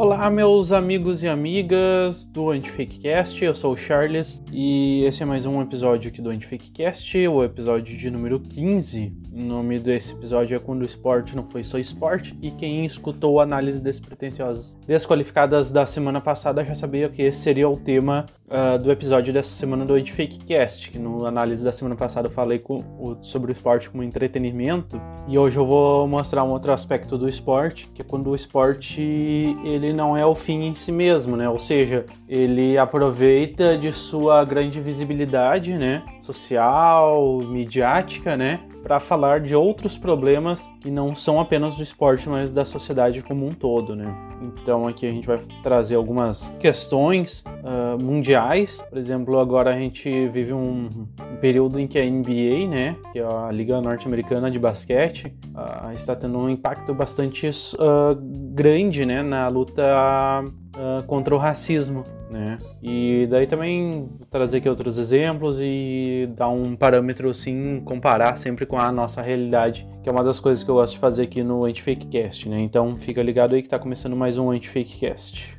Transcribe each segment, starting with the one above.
Olá, meus amigos e amigas do AntiFakeCast, eu sou o Charles e esse é mais um episódio aqui do AntiFakeCast, o episódio de número 15. O nome desse episódio é Quando o Esporte Não Foi Só Esporte e quem escutou a análise despretensiosas desqualificadas da semana passada já sabia que esse seria o tema uh, do episódio dessa semana do AntiFakeCast, que no análise da semana passada eu falei com, o, sobre o esporte como entretenimento e hoje eu vou mostrar um outro aspecto do esporte, que é quando o esporte ele não é o fim em si mesmo, né? Ou seja, ele aproveita de sua grande visibilidade, né, social, midiática, né, para falar de outros problemas que não são apenas do esporte, mas da sociedade como um todo, né? Então aqui a gente vai trazer algumas questões uh, mundiais. Por exemplo, agora a gente vive um, um, período em que a NBA, né, que é a Liga Norte-Americana de Basquete, uh, está tendo um impacto bastante uh, grande, né, na luta contra o racismo né? E daí também trazer aqui outros exemplos e dar um parâmetro assim, comparar sempre com a nossa realidade, que é uma das coisas que eu gosto de fazer aqui no Antifakecast, né? Então fica ligado aí que tá começando mais um Antifakecast.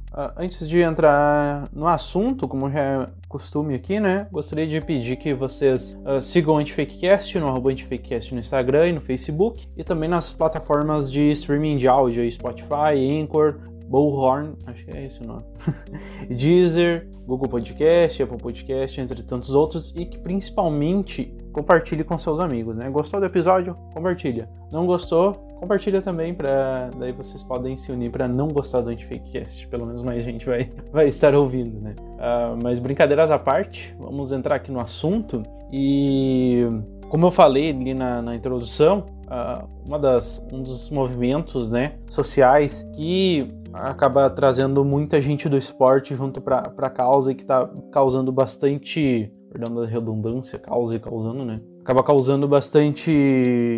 antes de entrar no assunto, como já é costume aqui, né? Gostaria de pedir que vocês uh, sigam o Antifakecast no arroba Antifakecast no Instagram e no Facebook e também nas plataformas de streaming de áudio, Spotify, Anchor, Bullhorn, acho que é esse o nome, Deezer, Google Podcast, Apple Podcast, entre tantos outros, e que principalmente compartilhe com seus amigos, né? Gostou do episódio? Compartilha. Não gostou? Compartilha também para daí vocês podem se unir para não gostar do Antifakecast, pelo menos mais gente vai vai estar ouvindo, né? Uh, mas brincadeiras à parte, vamos entrar aqui no assunto e como eu falei ali na, na introdução, uh, uma das, um dos movimentos né, sociais que acaba trazendo muita gente do esporte junto para a causa e que está causando bastante, perdão da redundância, causa e causando, né? Acaba causando bastante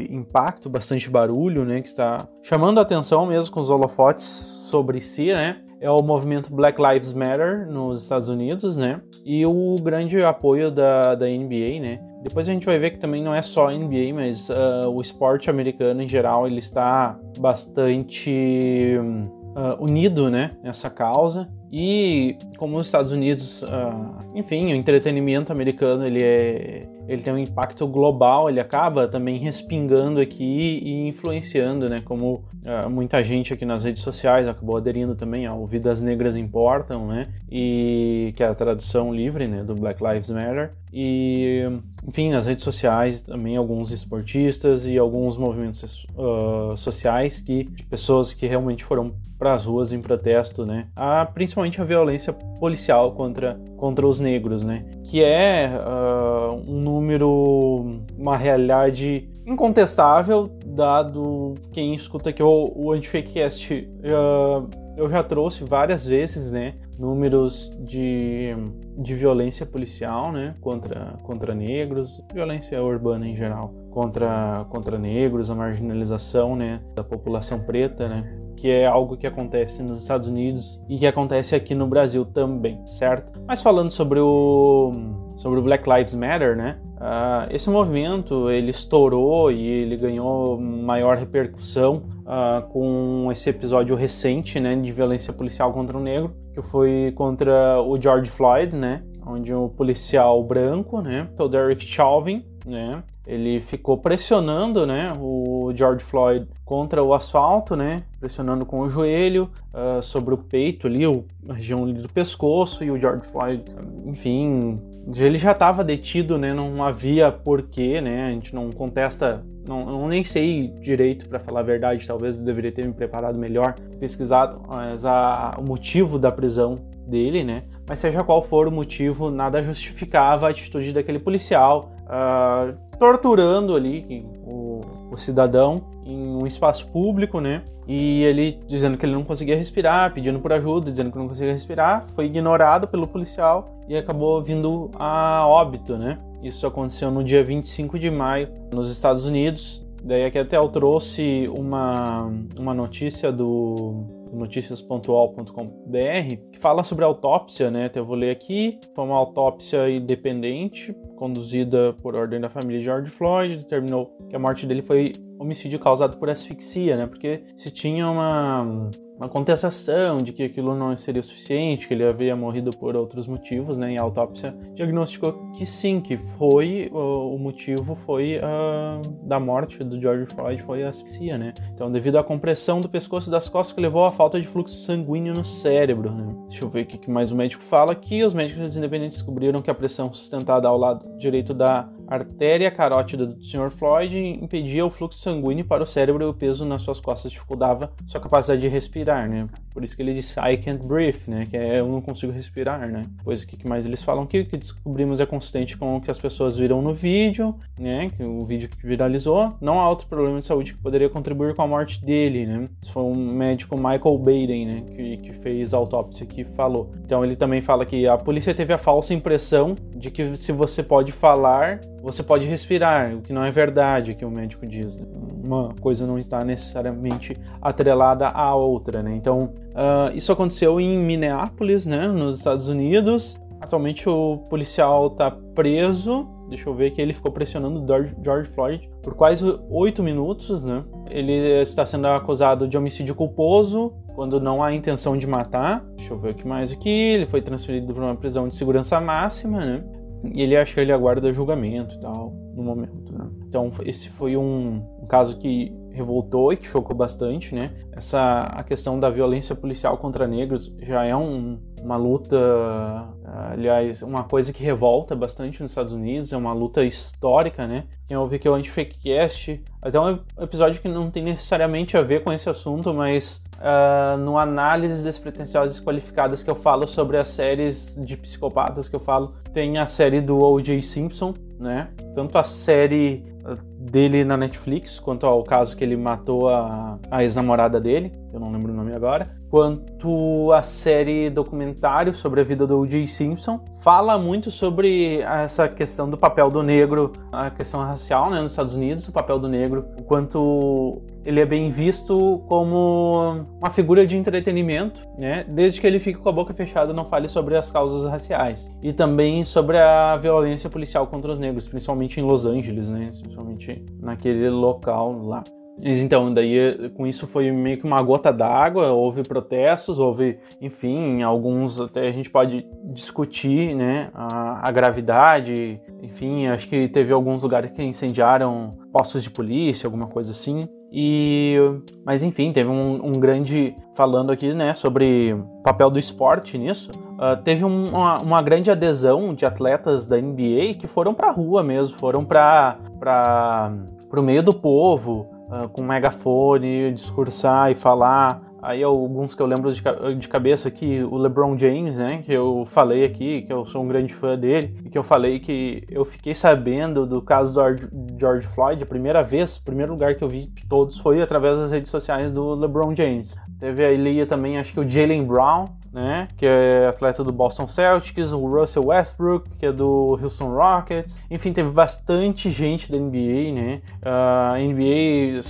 impacto, bastante barulho, né? Que está chamando a atenção mesmo com os holofotes sobre si, né? É o movimento Black Lives Matter nos Estados Unidos, né? E o grande apoio da, da NBA, né? Depois a gente vai ver que também não é só a NBA, mas uh, o esporte americano em geral ele está bastante uh, unido né, nessa causa. E como os Estados Unidos, uh, enfim, o entretenimento americano ele, é, ele tem um impacto global, ele acaba também respingando aqui e influenciando, né? Como uh, muita gente aqui nas redes sociais acabou aderindo também ao Vidas Negras Importam, né? E que é a tradução livre, né, do Black Lives Matter. E, enfim, nas redes sociais também alguns esportistas e alguns movimentos uh, sociais que pessoas que realmente foram para as ruas em protesto, né? A, principalmente a violência policial contra, contra os negros, né? Que é uh, um número, uma realidade incontestável, dado quem escuta aqui o, o Antifakecast, eu já trouxe várias vezes, né? Números de, de violência policial, né? Contra, contra negros, violência urbana em geral, contra, contra negros, a marginalização, né? Da população preta, né? que é algo que acontece nos Estados Unidos e que acontece aqui no Brasil também, certo? Mas falando sobre o sobre o Black Lives Matter, né? Uh, esse movimento ele estourou e ele ganhou maior repercussão uh, com esse episódio recente, né, de violência policial contra o negro, que foi contra o George Floyd, né? Onde o um policial branco, né, o Derek Chauvin, né, ele ficou pressionando, né, o George Floyd contra o asfalto, né, pressionando com o joelho uh, sobre o peito ali, o, a região ali do pescoço e o George Floyd, enfim, ele já estava detido, né, não havia porquê, né, a gente não contesta, não, não nem sei direito para falar a verdade, talvez eu deveria ter me preparado melhor, pesquisado mas a, o motivo da prisão dele, né, mas seja qual for o motivo, nada justificava a atitude daquele policial uh, torturando ali o, o cidadão em num espaço público, né? E ele dizendo que ele não conseguia respirar, pedindo por ajuda, dizendo que não conseguia respirar, foi ignorado pelo policial e acabou vindo a óbito, né? Isso aconteceu no dia 25 de maio nos Estados Unidos. Daí aqui até eu trouxe uma, uma notícia do noticias.ol.com.br que fala sobre autópsia, né? Então eu vou ler aqui. Foi uma autópsia independente, conduzida por ordem da família George Floyd, determinou que a morte dele foi homicídio causado por asfixia, né? Porque se tinha uma uma contestação de que aquilo não seria suficiente, que ele havia morrido por outros motivos, né? E a autópsia diagnosticou que sim, que foi o, motivo foi uh, da morte do George Floyd foi a asfixia, né? Então, devido à compressão do pescoço e das costas que levou à falta de fluxo sanguíneo no cérebro, né? Deixa eu ver o que mais o médico fala aqui. Os médicos independentes descobriram que a pressão sustentada ao lado direito da artéria carótida do Sr. Floyd impedia o fluxo sanguíneo para o cérebro e o peso nas suas costas dificultava sua capacidade de respirar, né? Por isso que ele disse I can't breathe, né? Que é eu não consigo respirar, né? Pois o que mais eles falam o que descobrimos é consistente com o que as pessoas viram no vídeo, né? Que o vídeo que viralizou. Não há outro problema de saúde que poderia contribuir com a morte dele, né? Isso foi um médico Michael Baden, né? Que, que fez a autópsia que falou. Então ele também fala que a polícia teve a falsa impressão de que se você pode falar você pode respirar, o que não é verdade, que o médico diz. Né? Uma coisa não está necessariamente atrelada à outra, né? Então, uh, isso aconteceu em Minneapolis, né, nos Estados Unidos. Atualmente o policial está preso. Deixa eu ver que ele ficou pressionando George Floyd por quase oito minutos, né? Ele está sendo acusado de homicídio culposo quando não há intenção de matar. Deixa eu ver o que mais aqui. Ele foi transferido para uma prisão de segurança máxima, né? E ele acha que ele aguarda julgamento e tal, no momento, né? Então, esse foi um, um caso que revoltou e que chocou bastante, né? Essa a questão da violência policial contra negros já é um, uma luta, aliás, uma coisa que revolta bastante nos Estados Unidos, é uma luta histórica, né? Quem ouve aqui é o Antifakecast, até um episódio que não tem necessariamente a ver com esse assunto, mas uh, no análises despretensiosas qualificadas que eu falo sobre as séries de psicopatas que eu falo, tem a série do O.J. Simpson, né? Tanto a série dele na Netflix, quanto ao caso que ele matou a, a ex-namorada dele, eu não lembro o nome agora, quanto a série documentário sobre a vida do O.J. Simpson. Fala muito sobre essa questão do papel do negro, a questão racial né, nos Estados Unidos, o papel do negro, o quanto ele é bem visto como uma figura de entretenimento, né? Desde que ele fique com a boca fechada não fale sobre as causas raciais e também sobre a violência policial contra os negros, principalmente em Los Angeles, né? Principalmente naquele local lá. Então, daí com isso foi meio que uma gota d'água, houve protestos, houve, enfim, alguns até a gente pode discutir, né, a, a, gravidade, enfim, acho que teve alguns lugares que incendiaram postos de polícia, alguma coisa assim. E, mas enfim, teve um, um grande falando aqui, né, sobre o papel do esporte nisso. Uh, teve um, uma, uma, grande adesão de atletas da NBA que foram para rua mesmo, foram para para o meio do povo, uh, com megafone, discursar e falar. Aí alguns que eu lembro de, de cabeça aqui, o LeBron James, né, que eu falei aqui, que eu sou um grande fã dele, e que eu falei que eu fiquei sabendo do caso do George Floyd, a primeira vez, o primeiro lugar que eu vi de todos foi através das redes sociais do LeBron James. Teve ali também, acho que o Jalen Brown, né, que é atleta do Boston Celtics, o Russell Westbrook, que é do Houston Rockets. Enfim, teve bastante gente da NBA, né? A NBA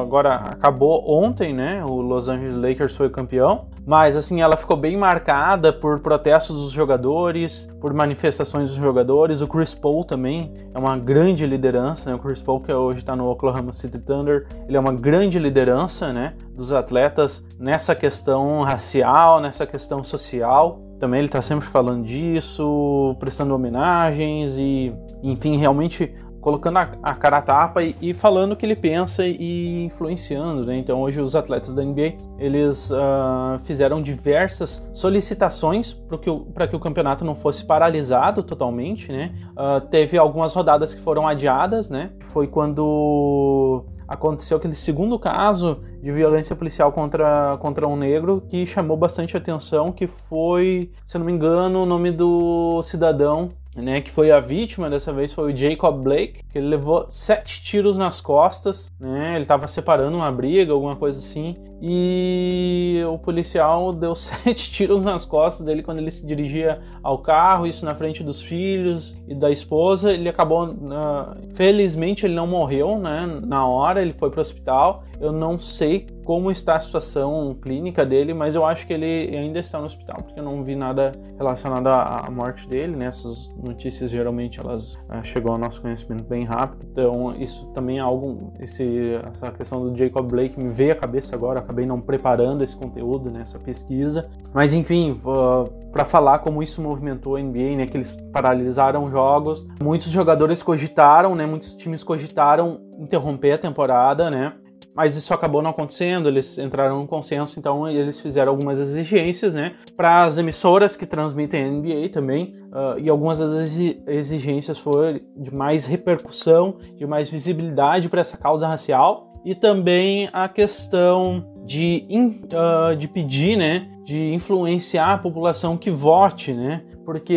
agora acabou ontem, né? O Los Angeles Lakers foi campeão, mas assim ela ficou bem marcada por protestos dos jogadores, por manifestações dos jogadores. O Chris Paul também é uma grande liderança, né? O Chris Paul que hoje está no Oklahoma City Thunder, ele é uma grande liderança, né? Dos atletas nessa questão racial, nessa questão social. Também ele está sempre falando disso, prestando homenagens e, enfim, realmente colocando a, a cara a tapa e, e, falando o que ele pensa e influenciando, né? Então hoje os atletas da NBA eles uh, fizeram diversas solicitações para que, o, que o campeonato não fosse paralisado totalmente, né? Uh, teve algumas rodadas que foram adiadas, né? Foi quando aconteceu aquele segundo caso de violência policial contra, contra um negro que chamou bastante atenção, que foi, se não me engano, o nome do cidadão né, que foi a vítima, dessa vez foi o Jacob Blake, que ele levou sete tiros nas costas, né, ele estava separando uma briga, alguma coisa assim, e o policial deu sete tiros nas costas dele quando ele se dirigia ao carro, isso na frente dos filhos e da esposa, ele acabou, uh, felizmente ele não morreu, né, na hora, ele foi para o hospital, eu não sei como está a situação clínica dele, mas eu acho que ele ainda está no hospital, porque eu não vi nada relacionado à morte dele, né? Essas notícias geralmente elas uh, chegam ao nosso conhecimento bem rápido, então isso também é algo, esse, essa questão do Jacob Blake me veio à cabeça agora, acabei não preparando esse conteúdo, né, essa pesquisa, mas enfim, para falar como isso movimentou a NBA, né, que eles paralisaram jogos, muitos jogadores cogitaram, né, muitos times cogitaram interromper a temporada, né, mas isso acabou não acontecendo, eles entraram num consenso, então eles fizeram algumas exigências, né, para as emissoras que transmitem NBA também, uh, e algumas das exigências foram de mais repercussão, de mais visibilidade para essa causa racial, e também a questão de, uh, de pedir, né, de influenciar a população que vote, né, porque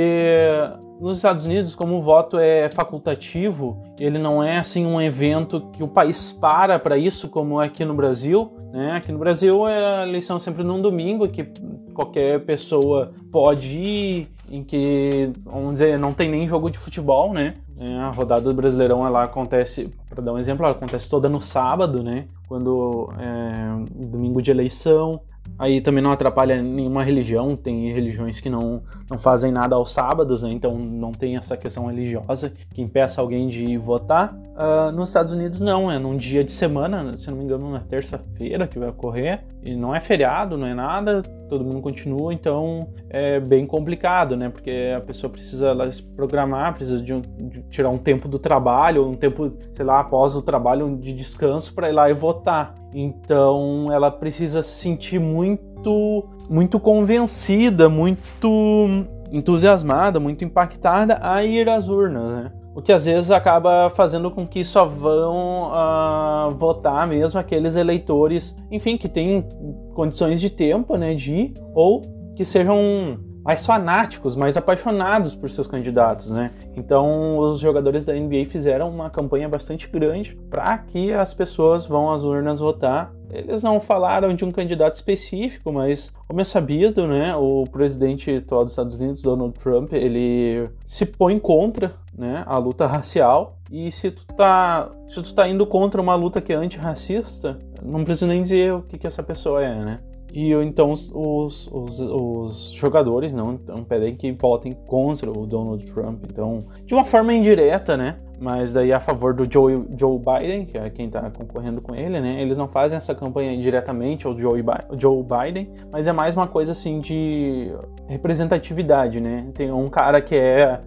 nos Estados Unidos, como o voto é facultativo, ele não é assim um evento que o país para para isso, como é aqui no Brasil. Né? Aqui no Brasil é a eleição sempre num domingo, que qualquer pessoa pode ir, em que, vamos dizer, não tem nem jogo de futebol, né? É, a rodada do Brasileirão ela acontece, para dar um exemplo, ela acontece toda no sábado, né? Quando é domingo de eleição. Aí também não atrapalha nenhuma religião, tem religiões que não, não fazem nada aos sábados, né? então não tem essa questão religiosa que impeça alguém de votar. Uh, nos Estados Unidos não, é num dia de semana, se não me engano, na terça-feira que vai ocorrer, e não é feriado, não é nada, todo mundo continua, então é bem complicado, né? Porque a pessoa precisa lá, se programar, precisa de, um, de, tirar um tempo do trabalho, um tempo, sei lá, após o trabalho de descanso para ir lá e votar. Então ela precisa se sentir muito, muito convencida, muito entusiasmada, muito impactada a ir às urnas, né? O que às vezes acaba fazendo com que só vão uh, votar mesmo aqueles eleitores, enfim, que têm condições de tempo, né, de ir, ou que sejam mais fanáticos, mais apaixonados por seus candidatos, né? Então, os jogadores da NBA fizeram uma campanha bastante grande para que as pessoas vão às urnas votar. Eles não falaram de um candidato específico, mas como é sabido, né, o presidente atual dos Estados Unidos, Donald Trump, ele se põe contra, né, a luta racial. E se tu tá, se tu tá indo contra uma luta que é antirracista, não precisa nem dizer o que, que essa pessoa é, né? E então os, os, os, jogadores não, não pedem que votem contra o Donald Trump. Então, de uma forma indireta, né? Mas daí a favor do Joe, Joe Biden, que é quem está concorrendo com ele, né? Eles não fazem essa campanha diretamente ao Joe, Joe Biden, mas é mais uma coisa assim de representatividade, né? Tem um cara que é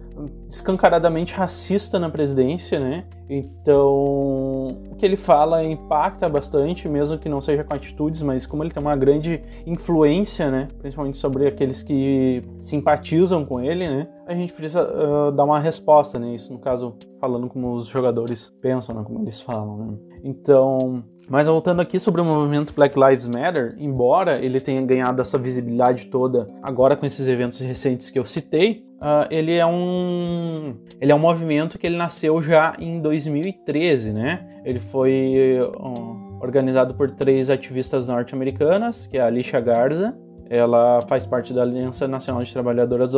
escancaradamente racista na presidência, né? Então, o que ele fala impacta bastante, mesmo que não seja com atitudes, mas como ele tem uma grande influência, né? Principalmente sobre aqueles que simpatizam com ele, né? A gente precisa uh, dar uma resposta, né? Isso, no caso, falando como os jogadores pensam, né? Como eles falam, né? Então, mas voltando aqui sobre o movimento Black Lives Matter, embora ele tenha ganhado essa visibilidade toda agora com esses eventos recentes que eu citei, uh, ele é um ele é um movimento que ele nasceu já em 2013, né? Ele foi uh, organizado por três ativistas norte-americanas, que é a Alicia Garza, ela faz parte da Aliança Nacional de Trabalhadoras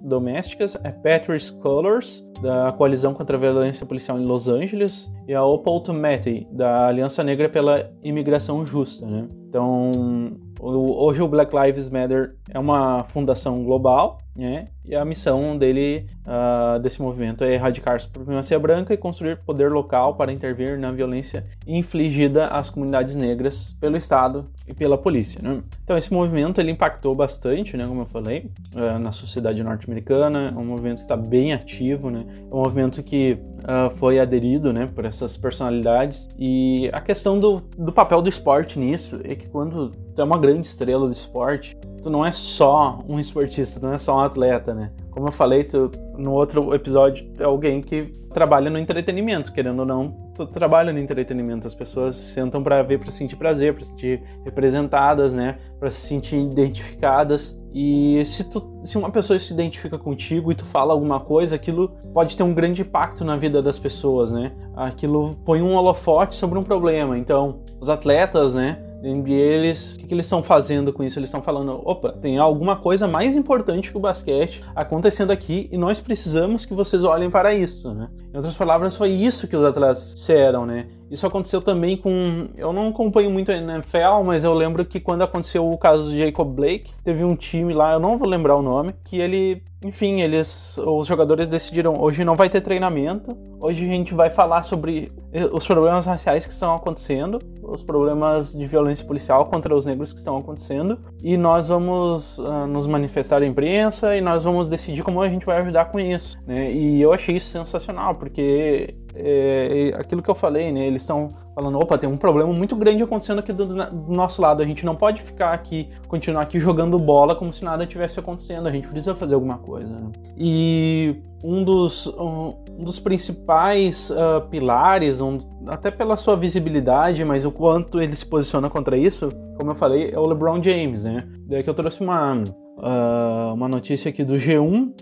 Domésticas, é Patrice Colors, da Coalizão contra a Violência Policial em Los Angeles, e a Opal Tometi, da Aliança Negra pela Imigração Justa. Né? Então, hoje o Black Lives Matter é uma fundação global, né? E a missão dele, uh, desse movimento, é erradicar a supremacia branca e construir poder local para intervir na violência infligida às comunidades negras pelo Estado e pela polícia. Né? Então, esse movimento ele impactou bastante, né, como eu falei, uh, na sociedade norte-americana. É um movimento que está bem ativo, né? É um movimento que uh, foi aderido, né, por essas personalidades. E a questão do, do papel do esporte nisso é que quando tu é uma grande estrela do esporte, tu não é só um esportista, tu não é só um atleta, né? Como eu falei tu, no outro episódio, é alguém que trabalha no entretenimento, querendo ou não, tu trabalha no entretenimento. As pessoas sentam para ver, para sentir prazer, para se sentir representadas, né? Para se sentir identificadas. E se, tu, se uma pessoa se identifica contigo e tu fala alguma coisa, aquilo pode ter um grande impacto na vida das pessoas, né? Aquilo põe um holofote sobre um problema. Então, os atletas, né? NBA, eles, o que, que eles estão fazendo com isso? Eles estão falando, opa, tem alguma coisa mais importante que o basquete acontecendo aqui e nós precisamos que vocês olhem para isso, né? Em outras palavras, foi isso que os atletas disseram, né? Isso aconteceu também com. Eu não acompanho muito a NFL, mas eu lembro que quando aconteceu o caso de Jacob Blake, teve um time lá, eu não vou lembrar o nome, que ele. Enfim, eles. Os jogadores decidiram: hoje não vai ter treinamento, hoje a gente vai falar sobre os problemas raciais que estão acontecendo, os problemas de violência policial contra os negros que estão acontecendo, e nós vamos uh, nos manifestar à imprensa e nós vamos decidir como a gente vai ajudar com isso. Né? E eu achei isso sensacional, porque é, aquilo que eu falei, né? Eles estão falando, opa, tem um problema muito grande acontecendo aqui do, do, nosso lado. A gente não pode ficar aqui, continuar aqui jogando bola como se nada tivesse acontecendo. A gente precisa fazer alguma coisa. Né? E um dos, um, um dos principais uh, pilares, um, até pela sua visibilidade, mas o quanto ele se posiciona contra isso, como eu falei, é o LeBron James, né? Daí que eu trouxe uma uh, uma notícia aqui do G1, uh,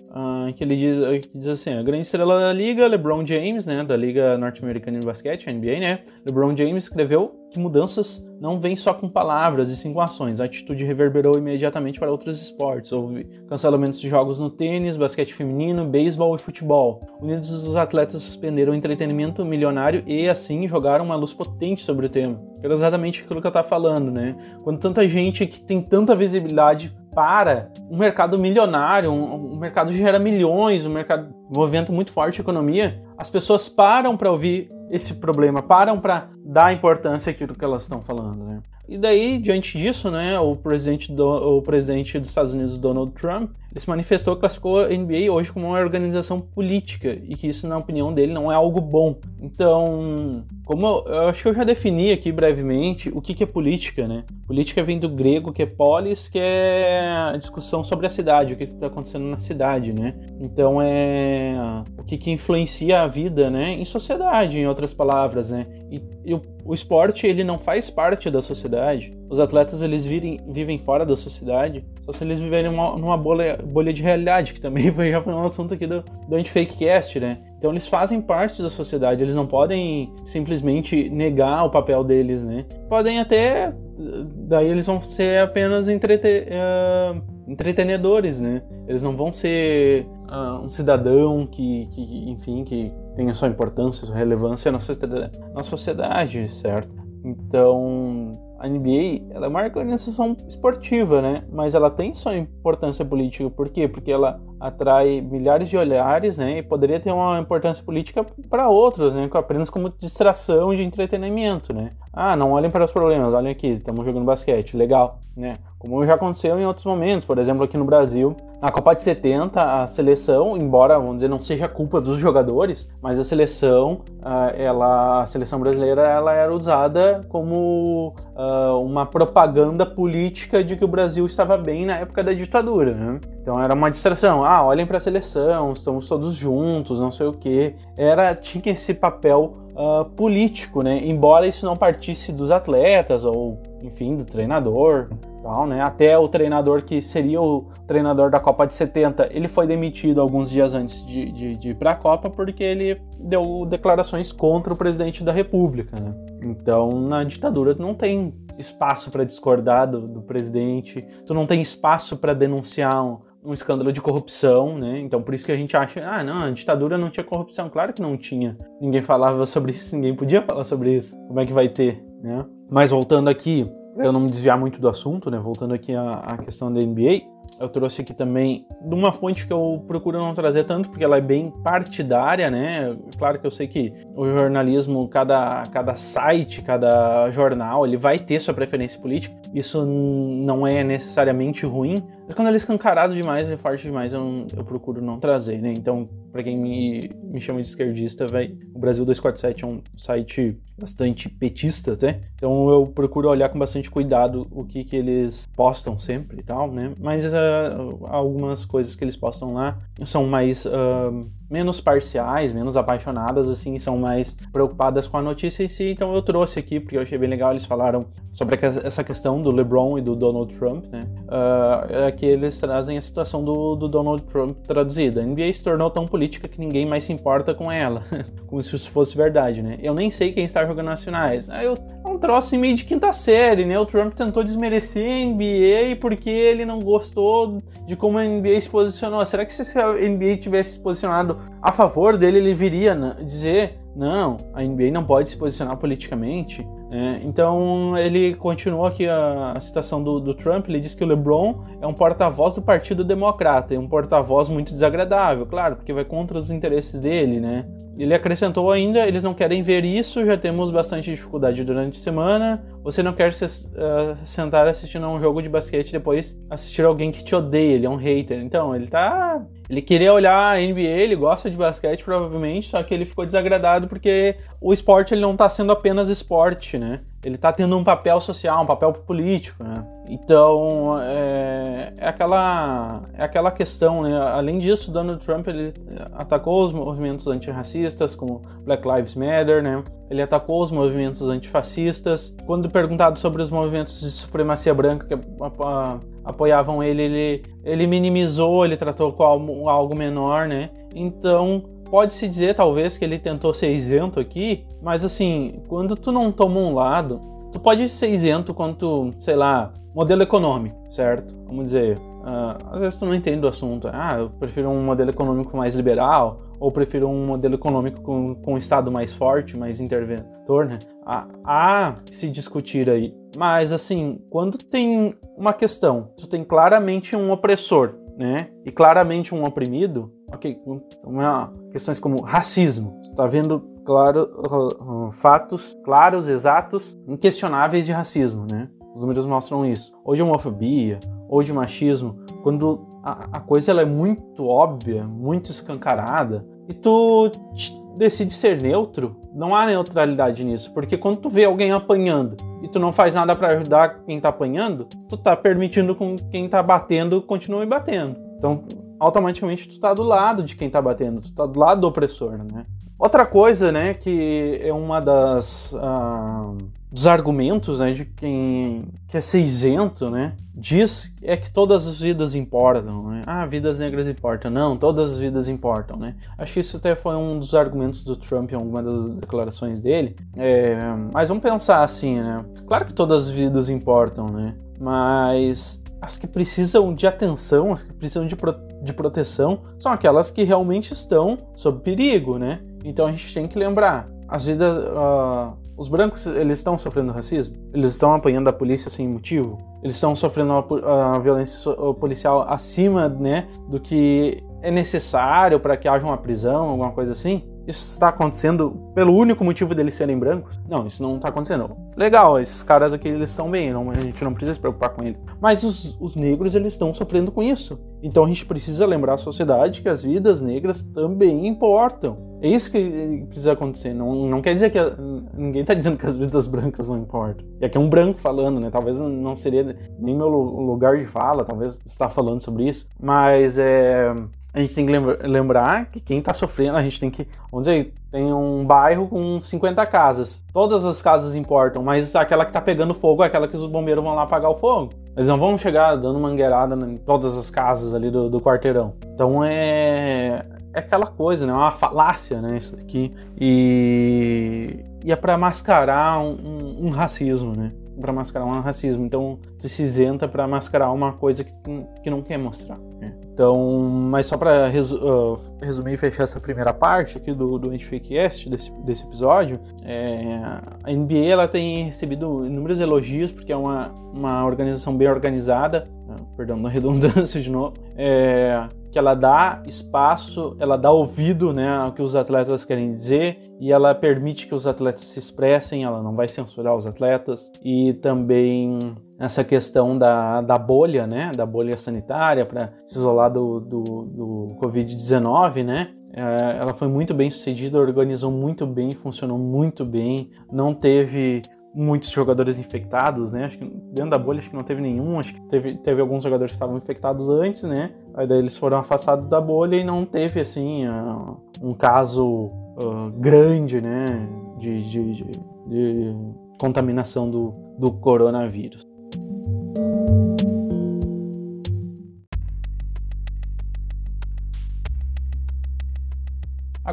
ah, que ele diz, que diz assim: a grande estrela da liga, LeBron James, né, da Liga Norte-Americana de Basquete, NBA, né? LeBron James escreveu que mudanças não vêm só com palavras e sim com ações. A atitude reverberou imediatamente para outros esportes. Houve cancelamentos de jogos no tênis, basquete feminino, beisebol e futebol. Unidos, os atletas suspenderam o entretenimento milionário e, assim, jogaram uma luz potente sobre o tema. Era exatamente aquilo que eu estava falando, né? Quando tanta gente que tem tanta visibilidade para um mercado milionário, um, um mercado que gera milhões, um mercado um movimento muito forte de economia, as pessoas param para ouvir esse problema, param para dar importância àquilo que elas estão falando, né? E daí, diante disso, né, o presidente, do, o presidente dos Estados Unidos, Donald Trump, ele se manifestou, classificou a NBA hoje como uma organização política e que isso, na opinião dele, não é algo bom. Então, como eu, eu acho que eu já defini aqui brevemente o que, que é política, né? Política vem do grego que é polis, que é a discussão sobre a cidade, o que está acontecendo na cidade, né? Então é o que, que influencia a vida, né? Em sociedade, em outras palavras, né? E, e o, o, esporte ele não faz parte da sociedade. Os atletas eles vivem, vivem fora da sociedade, só se eles viverem numa, numa bolha, bolha de realidade, que também foi, já foi um assunto aqui do, do Antifakecast, né? Então eles fazem parte da sociedade, eles não podem simplesmente negar o papel deles, né? Podem até. Daí eles vão ser apenas entrete, uh, entretenedores, né? Eles não vão ser uh, um cidadão que, que, enfim, que tenha sua importância, sua relevância na sociedade certo? Então, a NBA ela é uma organização esportiva, né? Mas ela tem sua importância política. Por quê? Porque ela atrai milhares de olhares, né? E poderia ter uma importância política para outros, né? Apenas como distração de entretenimento, né? Ah, não olhem para os problemas, olhem aqui, estamos jogando basquete, legal, né? Como já aconteceu em outros momentos, por exemplo, aqui no Brasil, na Copa de 70, a seleção, embora, vamos dizer, não seja culpa dos jogadores, mas a seleção, ela, a seleção brasileira, ela era usada como uh, uma propaganda política de que o Brasil estava bem na época da ditadura, né? Então era uma distração. Ah, olhem para a seleção, estamos todos juntos, não sei o que. Era tinha esse papel uh, político, né? Embora isso não partisse dos atletas ou, enfim, do treinador, tal, né? Até o treinador que seria o treinador da Copa de 70, ele foi demitido alguns dias antes de, de, de ir para a Copa porque ele deu declarações contra o presidente da República, né? Então, na ditadura não tem espaço para discordar do, do, presidente, tu não tem espaço para denunciar um, um escândalo de corrupção, né? Então por isso que a gente acha, ah, não, a ditadura não tinha corrupção. Claro que não tinha. Ninguém falava sobre isso, ninguém podia falar sobre isso. Como é que vai ter, né? Mas voltando aqui, eu não me desviar muito do assunto, né? Voltando aqui à, à questão da NBA, eu trouxe aqui também de uma fonte que eu procuro não trazer tanto, porque ela é bem partidária, né? Claro que eu sei que o jornalismo, cada, cada site, cada jornal, ele vai ter sua preferência política. Isso não é necessariamente ruim, Mas quando ele é escancarado demais, é forte demais, eu, não, eu procuro não trazer, né? Então, para quem me, me chama de esquerdista, vai, o Brasil 247 é um site bastante petista até. Então eu procuro olhar com bastante cuidado o que, que eles postam sempre e tal, né? Mas uh, algumas coisas que eles postam lá são mais uh, menos parciais, menos apaixonadas, assim, são mais preocupadas com a notícia em si. Então eu trouxe aqui porque eu achei bem legal. Eles falaram sobre essa questão do LeBron e do Donald Trump, né? Uh, aqui eles trazem a situação do, do Donald Trump traduzida. A NBA se tornou tão política que ninguém mais se importa com ela, como se isso fosse verdade, né? Eu nem sei quem está jogando nas finais. Aí eu, é um troço em meio de quinta série, né? O Trump tentou desmerecer a NBA porque ele não gostou de como a NBA se posicionou. Será que se a NBA tivesse se posicionado a favor dele, ele viria dizer não, a NBA não pode se posicionar politicamente? É, então ele continuou aqui a, a citação do, do, Trump. Ele diz que o LeBron é um porta-voz do Partido Democrata e um porta-voz muito desagradável, claro, porque vai contra os interesses dele, né? Ele acrescentou ainda: eles não querem ver isso, já temos bastante dificuldade durante a semana. Você não quer se, uh, sentar assistindo a um jogo de basquete e depois assistir alguém que te odeia, ele é um hater. Então, ele tá. Ele queria olhar a NBA, ele gosta de basquete provavelmente, só que ele ficou desagradado porque o esporte ele não tá sendo apenas esporte, né? Ele tá tendo um papel social, um papel político, né? Então, é, é, aquela, é aquela questão, né? Além disso, Donald Trump ele atacou os movimentos antirracistas, como Black Lives Matter, né? Ele atacou os movimentos antifascistas. Quando perguntado sobre os movimentos de supremacia branca que apoiavam ele, ele, ele minimizou, ele tratou como algo menor, né? Então, pode-se dizer, talvez, que ele tentou ser isento aqui, mas assim, quando tu não toma um lado, tu pode ser isento quanto, sei lá, modelo econômico, certo? Vamos dizer, uh, às vezes tu não entende do assunto. Ah, eu prefiro um modelo econômico mais liberal, ou prefiro um modelo econômico com, com um Estado mais forte, mais interventor, né? Há, há que se discutir aí. Mas, assim, quando tem uma questão, tu tem claramente um opressor, né? E claramente um oprimido, ok, uma, questões como racismo, tu tá vendo claro, fatos claros, exatos, inquestionáveis de racismo, né? Os números mostram isso. Ou de homofobia, ou de machismo, quando a, a coisa ela é muito óbvia, muito escancarada, e tu decide ser neutro, não há neutralidade nisso, porque quando tu vê alguém apanhando e tu não faz nada para ajudar quem tá apanhando, tu tá permitindo que quem tá batendo continue batendo. Então, automaticamente tu tá do lado de quem tá batendo, tu tá do lado do opressor, né? Outra coisa, né, que é uma das uh, dos argumentos, né, de quem quer ser isento, né, diz é que todas as vidas importam, né? Ah, vidas negras importam. Não, todas as vidas importam, né? Acho que isso até foi um dos argumentos do Trump em alguma das declarações dele. É, mas vamos pensar assim, né? Claro que todas as vidas importam, né? Mas as que precisam de atenção, as que precisam de, pro, de proteção, são aquelas que realmente estão sob perigo, né? Então a gente tem que lembrar, as vidas, uh, os brancos eles estão sofrendo racismo, eles estão apanhando a polícia sem motivo, eles estão sofrendo a, violência policial acima, né, do que é necessário para que haja uma prisão, alguma coisa assim isso está acontecendo pelo único motivo deles serem brancos? Não, isso não está acontecendo. Legal, esses caras aqui eles estão bem, não, a gente não precisa se preocupar com eles. Mas os, os negros eles estão sofrendo com isso. Então a gente precisa lembrar a sociedade que as vidas negras também importam. É isso que precisa acontecer. Não, não quer dizer que a, ninguém está dizendo que as vidas brancas não importam. E aqui é um branco falando, né? Talvez não seria nem meu lugar de fala, talvez estar falando sobre isso. Mas é a gente tem que lembrar que quem está sofrendo, a gente tem que. Vamos dizer, tem um bairro com 50 casas. Todas as casas importam, mas aquela que está pegando fogo é aquela que os bombeiros vão lá apagar o fogo. Eles não vão chegar dando mangueirada em todas as casas ali do, do quarteirão. Então é. É aquela coisa, né? É uma falácia, né? Isso aqui. E, e é para mascarar um, um, um racismo, né? para mascarar um racismo. Então, se isenta para mascarar uma coisa que, que não quer mostrar. Né? Então, mas só para resu uh, resumir e fechar essa primeira parte aqui do, do Antifakecast, desse, desse episódio, é, a NBA ela tem recebido inúmeros elogios porque é uma, uma organização bem organizada, uh, perdão, na redundância de novo, é, que ela dá espaço, ela dá ouvido né, ao que os atletas querem dizer e ela permite que os atletas se expressem, ela não vai censurar os atletas e também essa questão da, da bolha, né, da bolha sanitária para se isolar do, do, do Covid-19, né, é, ela foi muito bem sucedida, organizou muito bem, funcionou muito bem, não teve muitos jogadores infectados, né? Acho que dentro da bolha acho que não teve nenhum, acho que teve, teve alguns jogadores que estavam infectados antes, né? Aí daí eles foram afastados da bolha e não teve assim uh, um caso uh, grande, né? De, de, de, de contaminação do, do coronavírus.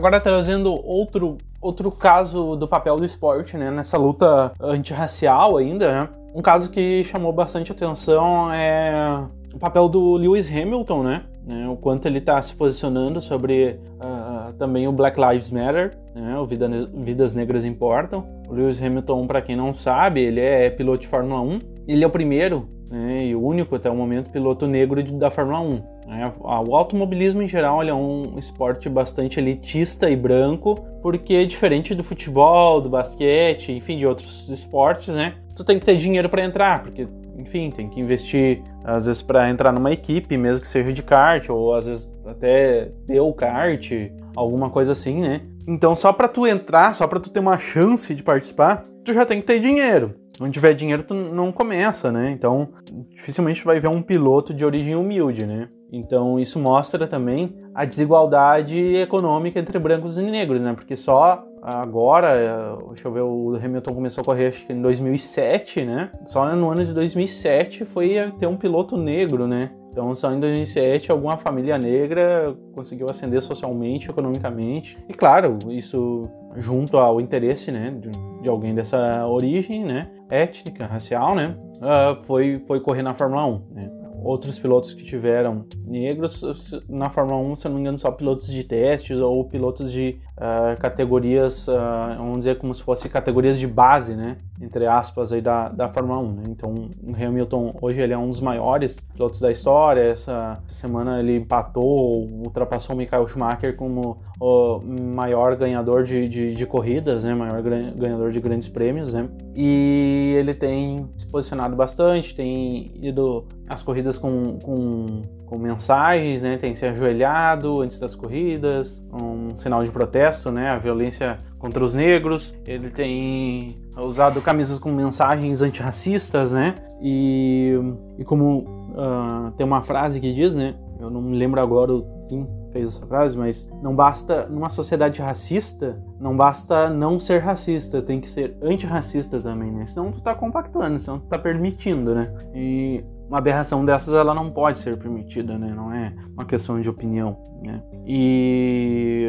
Agora trazendo outro, outro caso do papel do esporte, né, nessa luta antirracial ainda, né? Um caso que chamou bastante atenção é o papel do Lewis Hamilton, né? né o quanto ele está se posicionando sobre uh, também o Black Lives Matter, né? O Vida, Vidas Negras Importam. O Lewis Hamilton, para quem não sabe, ele é piloto de Fórmula 1. Ele é o primeiro né, e o único até o momento piloto negro da Fórmula 1. Né? O automobilismo em geral é um esporte bastante elitista e branco, porque é diferente do futebol, do basquete, enfim, de outros esportes, né? Tu tem que ter dinheiro para entrar, porque, enfim, tem que investir às vezes para entrar numa equipe, mesmo que seja de kart, ou às vezes até o kart, alguma coisa assim, né? Então, só para tu entrar, só para tu ter uma chance de participar, tu já tem que ter dinheiro. Não tiver dinheiro, tu não começa, né? Então, dificilmente vai ver um piloto de origem humilde, né? Então isso mostra também a desigualdade econômica entre brancos e negros, né? Porque só agora, deixa eu ver, o Hamilton começou a correr acho que em 2007, né? Só no ano de 2007 foi ter um piloto negro, né? Então, só em 2007, alguma família negra conseguiu ascender socialmente, economicamente. E, claro, isso junto ao interesse né, de, de alguém dessa origem, né, étnica, racial, né, uh, foi, foi correr na Fórmula 1. Né outros pilotos que tiveram negros na Fórmula 1, se não me engano, só pilotos de testes ou pilotos de uh, categorias, uh, vamos dizer como se fosse categorias de base, né? Entre aspas, aí da, da Fórmula 1. Né? Então, o Hamilton hoje ele é um dos maiores pilotos da história. Essa, semana ele empatou, ultrapassou o Michael Schumacher como o maior ganhador de, de, de corridas, né? Maior ganhador de grandes prêmios, né? E ele tem se posicionado bastante, tem ido as corridas com, com, com mensagens, né? Tem se ajoelhado antes das corridas, um sinal de protesto, né? A violência contra os negros. Ele tem usado camisas com mensagens antirracistas, né? E, e como uh, tem uma frase que diz, né? Eu não me lembro agora quem fez essa frase, mas não basta, numa sociedade racista, não basta não ser racista, tem que ser antirracista também, né? Senão tu tá compactuando, senão tu tá permitindo, né? E uma aberração dessas ela não pode ser permitida, né? Não é uma questão de opinião, né? E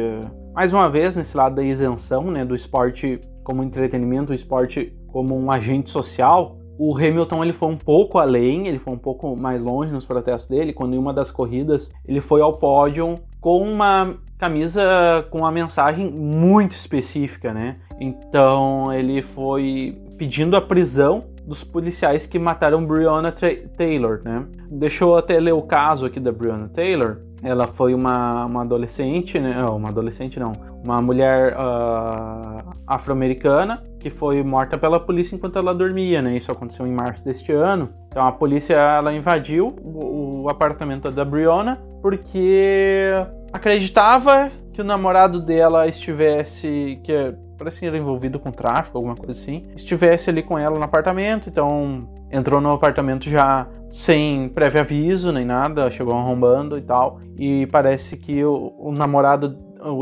mais uma vez nesse lado da isenção, né, do esporte como entretenimento, o esporte como um agente social, o Hamilton ele foi um pouco além, ele foi um pouco mais longe nos protestos dele, quando em uma das corridas ele foi ao pódio com uma camisa com uma mensagem muito específica, né? Então ele foi pedindo a prisão dos policiais que mataram Breonna Taylor, né? Deixa eu até ler o caso aqui da Breonna Taylor. Ela foi uma, uma adolescente, né? Uma adolescente não, uma mulher uh, afro-americana que foi morta pela polícia enquanto ela dormia, né? Isso aconteceu em março deste ano. Então a polícia ela invadiu o, o apartamento da Breonna porque acreditava que o namorado dela estivesse que parece que era envolvido com tráfico, alguma coisa assim, estivesse ali com ela no apartamento, então entrou no apartamento já sem prévio aviso nem nada, chegou arrombando e tal, e parece que o, o namorado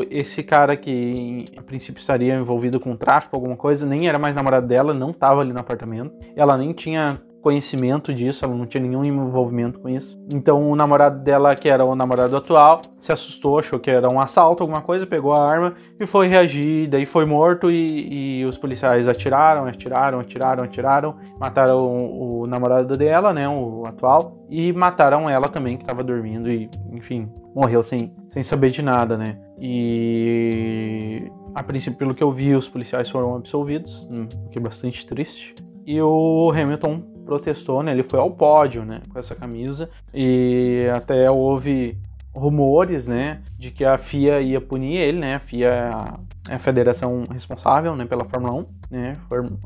esse cara que a princípio estaria envolvido com tráfico, alguma coisa, nem era mais namorado dela, não estava ali no apartamento. Ela nem tinha conhecimento disso, ela não tinha nenhum envolvimento com isso. Então o namorado dela, que era o namorado atual, se assustou, achou que era um assalto, alguma coisa, pegou a arma e foi reagir, daí foi morto e, e os policiais atiraram, atiraram, atiraram, atiraram, mataram o, o, namorado dela, né, o atual, e mataram ela também, que estava dormindo e, enfim, morreu sem, sem saber de nada, né. E a princípio, pelo que eu vi, os policiais foram absolvidos, o que é bastante triste. E o Hamilton protestou, né? Ele foi ao pódio, né? Com essa camisa e até houve rumores, né, de que a FIA ia punir ele, né? A FIA é a, é a federação responsável, né, pela Fórmula 1, né,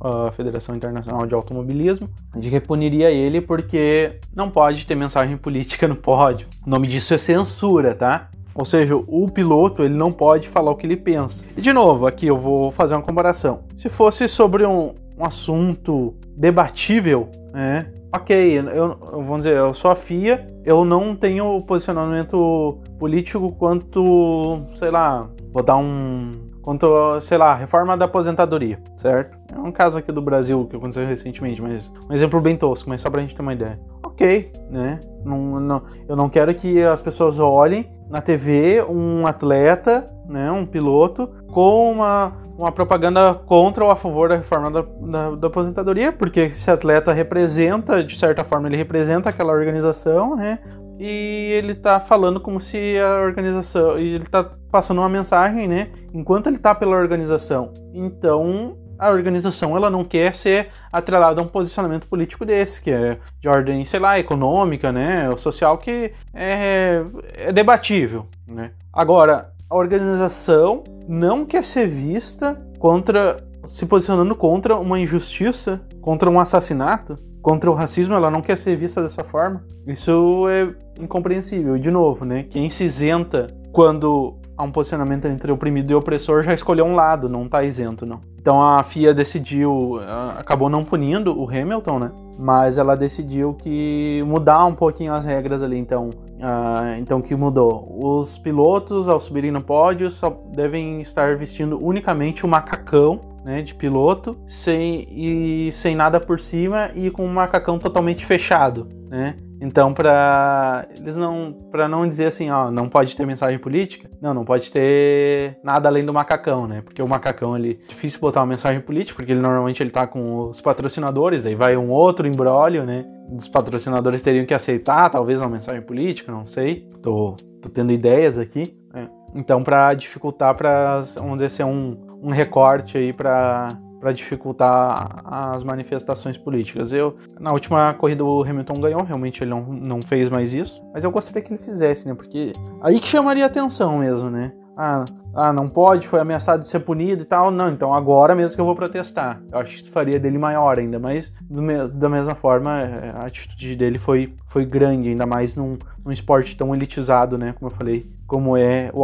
a Federação Internacional de Automobilismo, de que puniria ele porque não pode ter mensagem política no pódio. O nome disso é censura, tá? Ou seja, o piloto ele não pode falar o que ele pensa. E de novo, aqui eu vou fazer uma comparação. Se fosse sobre um, um assunto debatível, né? Ok, eu, vamos dizer, eu sou a FIA, eu não tenho posicionamento político quanto, sei lá, vou dar um quanto, sei lá, reforma da aposentadoria, certo? É um caso aqui do Brasil que aconteceu recentemente, mas um exemplo bem tosco, mas só pra gente ter uma ideia. Ok, né? Não, não, eu não quero que as pessoas olhem na TV um atleta, né, um piloto, com uma, uma propaganda contra ou a favor da reforma da, da, da, aposentadoria, porque esse atleta representa, de certa forma, ele representa aquela organização, né? E ele tá falando como se a organização. Ele tá passando uma mensagem, né? Enquanto ele tá pela organização. Então, a organização ela não quer ser atrelada a um posicionamento político desse, que é de ordem, sei lá, econômica, né, ou social, que é, é debatível, né. Agora, a organização não quer ser vista contra se posicionando contra uma injustiça, contra um assassinato, contra o racismo, ela não quer ser vista dessa forma. Isso é incompreensível. E de novo, né? Quem se isenta quando há um posicionamento entre oprimido e opressor já escolheu um lado, não está isento, não. Então a FIA decidiu, acabou não punindo o Hamilton, né? Mas ela decidiu que mudar um pouquinho as regras ali, então, uh, então que mudou. Os pilotos ao subirem no pódio só devem estar vestindo unicamente o macacão né, de piloto, sem, e sem nada por cima e com um macacão totalmente fechado, né? Então, para eles não, para não dizer assim, ó, não pode ter mensagem política, não, não pode ter nada além do macacão, né? Porque o macacão ele é difícil botar uma mensagem política, porque ele normalmente ele tá com os patrocinadores, aí vai um outro embrólio, né? Os patrocinadores teriam que aceitar, talvez uma mensagem política, não sei. Tô, tô tendo ideias aqui. Né? Então, para dificultar, para dizer, ser um, um recorte aí para para dificultar as manifestações políticas. Eu na última corrida o Hamilton ganhou, realmente ele não, não fez mais isso, mas eu gostaria que ele fizesse, né? Porque aí que chamaria atenção mesmo, né? Ah, ah, não pode, foi ameaçado de ser punido e tal. Não, então agora mesmo que eu vou protestar. Eu acho que isso faria dele maior ainda, mas me da mesma forma a atitude dele foi, foi grande, ainda mais num, num esporte tão elitizado, né? Como eu falei, como é o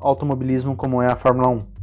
automobilismo, como é a Fórmula 1.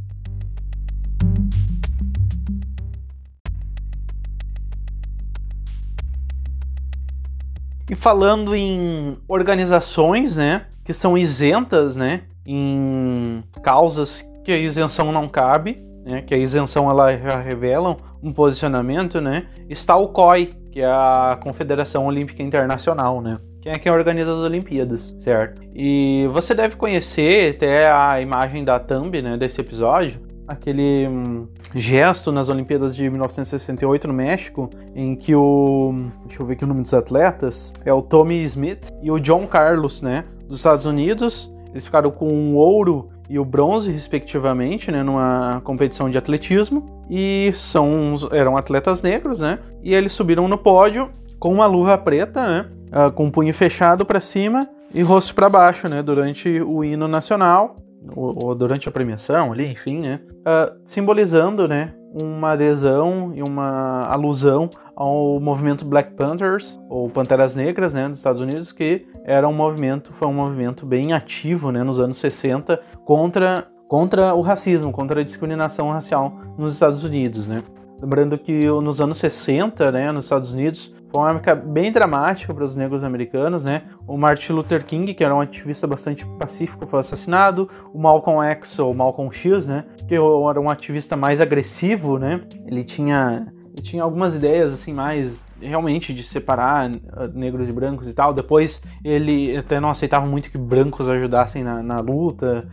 E falando em organizações, né, que são isentas, né, em causas que a isenção não cabe, né, que a isenção ela já revela um posicionamento, né, está o COI, que é a Confederação Olímpica Internacional, né, que é quem organiza as Olimpíadas, certo? E você deve conhecer até a imagem da thumb, né, desse episódio, aquele hum, gesto nas Olimpíadas de 1968 no México, em que o. Deixa eu ver aqui o nome dos atletas. É o Tommy Smith e o John Carlos, né? Dos Estados Unidos. Eles ficaram com o ouro e o bronze, respectivamente, né? Numa competição de atletismo. E são, eram atletas negros, né? E eles subiram no pódio com uma luva preta, né? Uh, com o punho fechado para cima e rosto para baixo, né? Durante o hino nacional ou, ou durante a premiação ali, enfim, né? Uh, simbolizando, né, uma adesão e uma alusão ao movimento Black Panthers ou Panteras Negras, né, dos Estados Unidos, que era um movimento, foi um movimento bem ativo, né, nos anos 60 contra contra o racismo, contra a discriminação racial nos Estados Unidos, né? Lembrando que nos anos 60, né, nos Estados Unidos, foi uma época bem dramática para os negros americanos, né? O Martin Luther King, que era um ativista bastante pacífico, foi assassinado. O Malcolm X, ou Malcolm X, né? Que era um ativista mais agressivo, né? Ele tinha, ele tinha algumas ideias, assim, mais realmente de separar ah, negros e brancos e tal. Depois ele até não aceitava muito que brancos ajudassem na, na luta.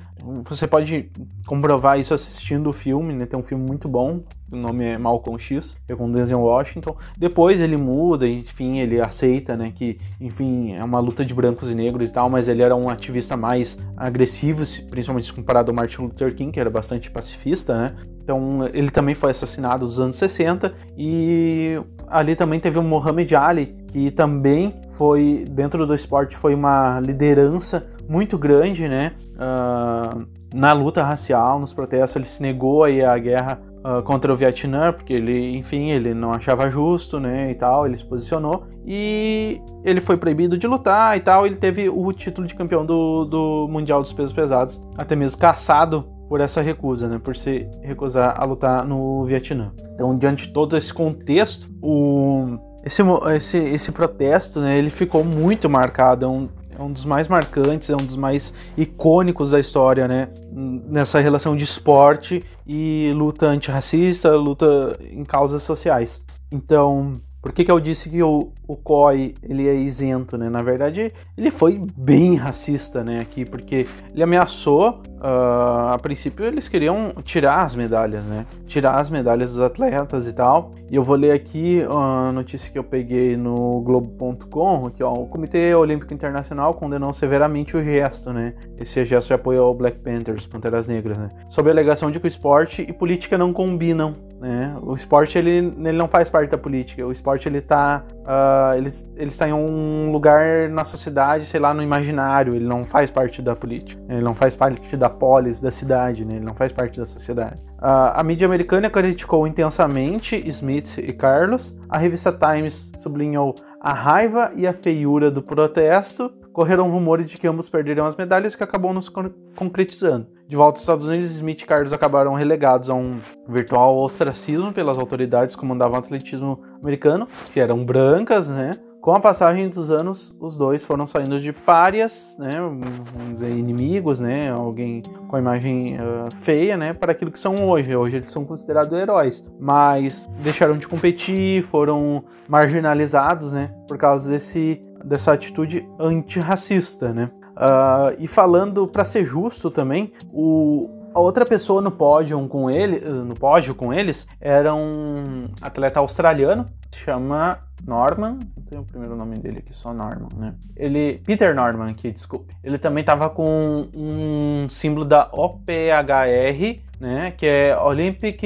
Você pode comprovar isso assistindo o filme, né? Tem um filme muito bom, o nome é Malcolm X, é com Denzel Washington. Depois ele muda, enfim, ele aceita, né, que, enfim, é uma luta de brancos e negros e tal, mas ele era um ativista mais agressivo, principalmente comparado ao Martin Luther King, que era bastante pacifista, né? Então ele também foi assassinado nos anos 60 e ali também teve o Muhammad Ali, que também foi dentro do esporte foi uma liderança muito grande, né? Uh, na luta racial, nos protestos, ele se negou aí à guerra uh, contra o Vietnã, porque ele, enfim, ele não achava justo, né, e tal, ele se posicionou, e ele foi proibido de lutar e tal, ele teve o título de campeão do, do Mundial dos Pesos Pesados, até mesmo caçado por essa recusa, né, por se recusar a lutar no Vietnã. Então, diante de todo esse contexto, o esse, esse, esse protesto, né, ele ficou muito marcado, é um, é um dos mais marcantes, é um dos mais icônicos da história, né? Nessa relação de esporte e luta antirracista, luta em causas sociais. Então, por que, que eu disse que o, o COI ele é isento, né? Na verdade, ele foi bem racista, né? Aqui, porque ele ameaçou. Uh, a princípio, eles queriam tirar as medalhas, né? Tirar as medalhas dos atletas e tal. E eu vou ler aqui a notícia que eu peguei no Globo.com, que ó, o Comitê Olímpico Internacional condenou severamente o gesto, né? Esse gesto de apoio ao Black Panthers, Panteras Negras, né? Sob a alegação de que o esporte e política não combinam, né? O esporte ele, ele não faz parte da política. O esporte ele tá uh, ele, ele está em um lugar na sociedade, sei lá, no imaginário. Ele não faz parte da política. Ele não faz parte da polis, da cidade, né? Ele não faz parte da sociedade. Uh, a mídia americana criticou intensamente Smith e Carlos. A revista Times sublinhou a raiva e a feiura do protesto. Correram rumores de que ambos perderiam as medalhas, que acabou nos concretizando. De volta aos Estados Unidos, Smith e Carlos acabaram relegados a um virtual ostracismo pelas autoridades que comandavam o atletismo americano, que eram brancas, né? Com a passagem dos anos, os dois foram saindo de párias, né, vamos dizer, inimigos, né, alguém com a imagem uh, feia, né, para aquilo que são hoje. Hoje eles são considerados heróis, mas deixaram de competir, foram marginalizados, né, por causa desse, dessa atitude antirracista, né. Uh, e falando, para ser justo também, o, a outra pessoa no pódio com ele, no pódio com eles era um atleta australiano, se chama Norman, não tenho o primeiro nome dele aqui, só Norman, né? Ele, Peter Norman aqui, desculpe. Ele também tava com um símbolo da OPHR, né? Que é Olympic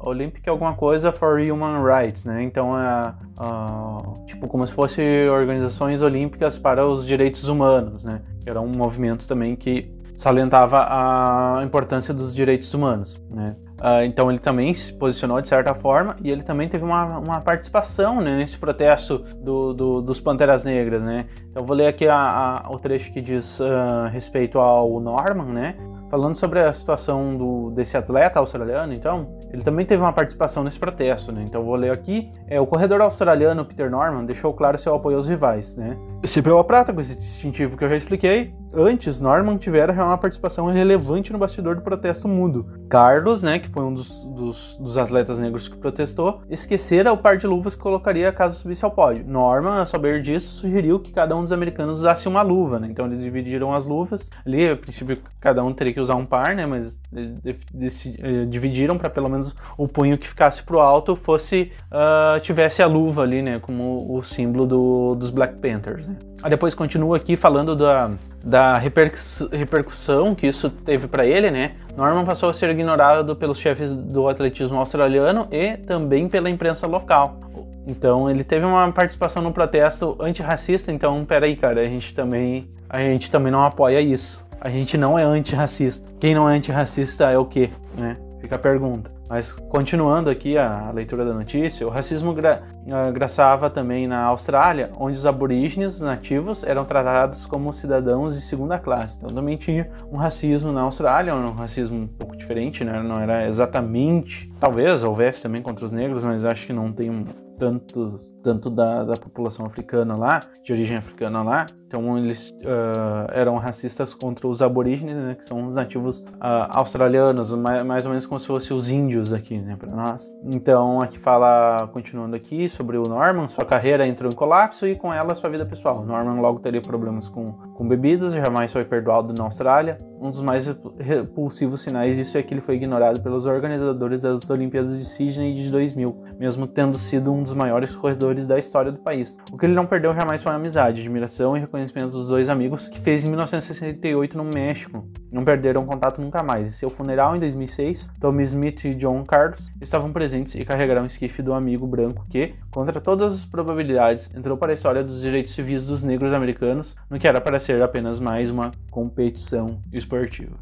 Olympic é alguma coisa for Human Rights, né? Então é uh, tipo como se fosse organizações olímpicas para os direitos humanos, né? Era um movimento também que salientava a importância dos direitos humanos, né? Uh, então ele também se posicionou de certa forma e ele também teve uma, uma participação né, nesse protesto do, do, dos Panteras Negras, né? Então vou ler aqui a, a, o trecho que diz uh, respeito ao Norman, né? Falando sobre a situação do, desse atleta australiano, então, ele também teve uma participação nesse protesto, né? Então vou ler aqui. É, o corredor australiano Peter Norman deixou claro seu apoio aos rivais, né? Se pela prata, com esse distintivo que eu já expliquei, antes Norman tivera uma participação relevante no bastidor do protesto mudo. Carlos, né, que foi um dos, dos, dos, atletas negros que protestou, esquecera o par de luvas que colocaria caso subisse ao pódio. Norman, a saber disso, sugeriu que cada um dos americanos usasse uma luva, né? Então eles dividiram as luvas. Ali, a princípio, cada um teria que usar um par, né? Mas eh, dividiram para pelo menos o punho que ficasse pro alto fosse uh, tivesse a luva ali, né? Como o símbolo do, dos Black Panthers. Né? Depois continua aqui falando da, da repercussão que isso teve para ele, né? Norman passou a ser ignorado pelos chefes do atletismo australiano e também pela imprensa local. Então ele teve uma participação no protesto antirracista, então peraí, cara, a gente também a gente também não apoia isso. A gente não é antirracista. Quem não é antirracista é o quê, né? Fica a pergunta. Mas continuando aqui a leitura da notícia, o racismo gra ah, graçava também na Austrália, onde os aborígenes nativos eram tratados como cidadãos de segunda classe. Então também tinha um racismo na Austrália, um racismo um pouco diferente, né? não era exatamente, talvez houvesse também contra os negros, mas acho que não tem um tanto, tanto da, da população africana lá, de origem africana lá. Então eles uh, eram racistas contra os aborígenes, né, que são os nativos uh, australianos, mais, mais, ou menos como se fossem os índios aqui, né, para nós. Então aqui fala, continuando aqui, sobre o Norman, sua carreira entrou em colapso e com ela sua vida pessoal. Norman logo teria problemas com, com bebidas, jamais foi perdoado na Austrália. Um dos mais repulsivos sinais disso é que ele foi ignorado pelos organizadores das Olimpíadas de Sydney de 2000, mesmo tendo sido um dos maiores corredores da história do país. O que ele não perdeu jamais foi amizade, admiração e reconhecimento dos dois amigos que fez em 1968 no México. Não perderam contato nunca mais. Em seu funeral em 2006, Tommy Smith e John Carlos estavam presentes e carregaram o esquife do amigo branco que, contra todas as probabilidades, entrou para a história dos direitos civis dos negros americanos, no que era para ser apenas mais uma competição esportiva.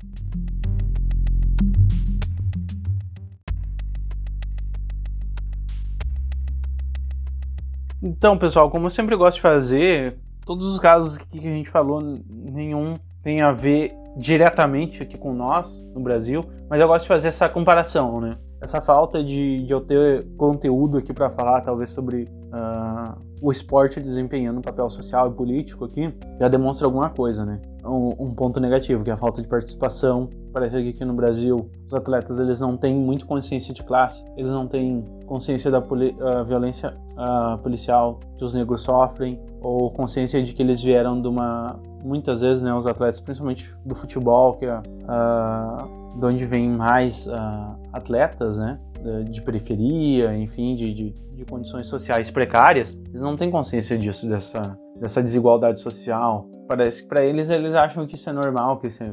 Então, pessoal, como eu sempre gosto de fazer, todos os casos que a gente falou, nenhum tem a ver diretamente aqui com nós no Brasil, mas eu gosto de fazer essa comparação, né? Essa falta de, de eu ter conteúdo aqui para falar, talvez sobre uh, o esporte desempenhando um papel social e político aqui, já demonstra alguma coisa, né? Um, um, ponto negativo, que é a falta de participação. Parece que aqui no Brasil os atletas eles não têm muito consciência de classe, eles não têm consciência da uh, violência uh, policial que os negros sofrem, ou consciência de que eles vieram de uma. Muitas vezes, né, os atletas, principalmente do futebol, que é uh, de onde vem mais atletas, né, de periferia, enfim, de, de, de, condições sociais precárias, eles não têm consciência disso, dessa, dessa desigualdade social. Parece que para eles, eles acham que isso é normal, que isso é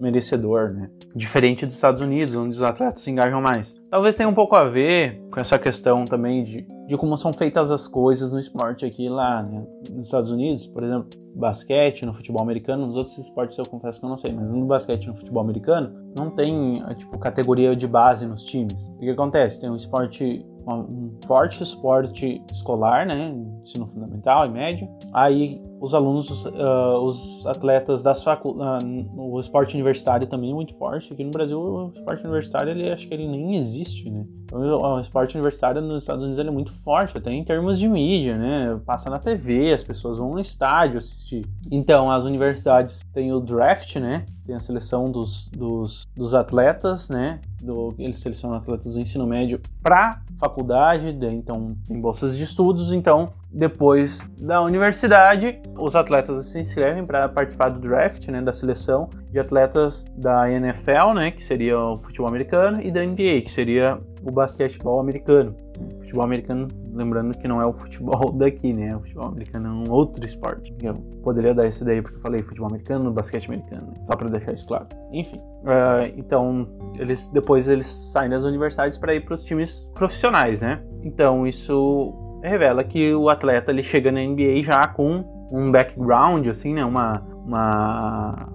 merecedor, né? Diferente dos Estados Unidos, onde os atletas se engajam mais. Talvez tenha um pouco a ver com essa questão também de, de como são feitas as coisas no esporte aqui lá, né? Nos Estados Unidos, por exemplo, basquete, no futebol americano, nos outros esportes eu confesso que eu não sei, mas no basquete, no futebol americano, não tem, tipo, categoria de base nos times. O que acontece? Tem um esporte um forte esporte escolar, né, ensino fundamental e médio. Aí os alunos, uh, os atletas das faculdades, uh, o esporte universitário também é muito forte. Aqui no Brasil, o esporte universitário, ele acho que ele nem existe, né? Então, o esporte universitário nos Estados Unidos ele é muito forte, até em termos de mídia, né? Passa na TV, as pessoas vão no estádio assistir. Então, as universidades têm o draft, né? Tem a seleção dos, dos, dos atletas, né? Do, eles selecionam atletas do ensino médio para faculdade, então tem bolsas de estudos. Então, depois da universidade, os atletas se inscrevem para participar do draft, né? Da seleção de atletas da NFL, né? Que seria o futebol americano, e da NBA, que seria o basquetebol americano. Futebol americano, lembrando que não é o futebol daqui, né? O futebol americano é um outro esporte. Eu poderia dar esse daí porque eu falei futebol americano, basquete americano, só para deixar isso claro. Enfim, uh, então eles depois eles saem das universidades para ir para os times profissionais, né? Então isso revela que o atleta ele chega na NBA já com um background, assim, né? Uma, uma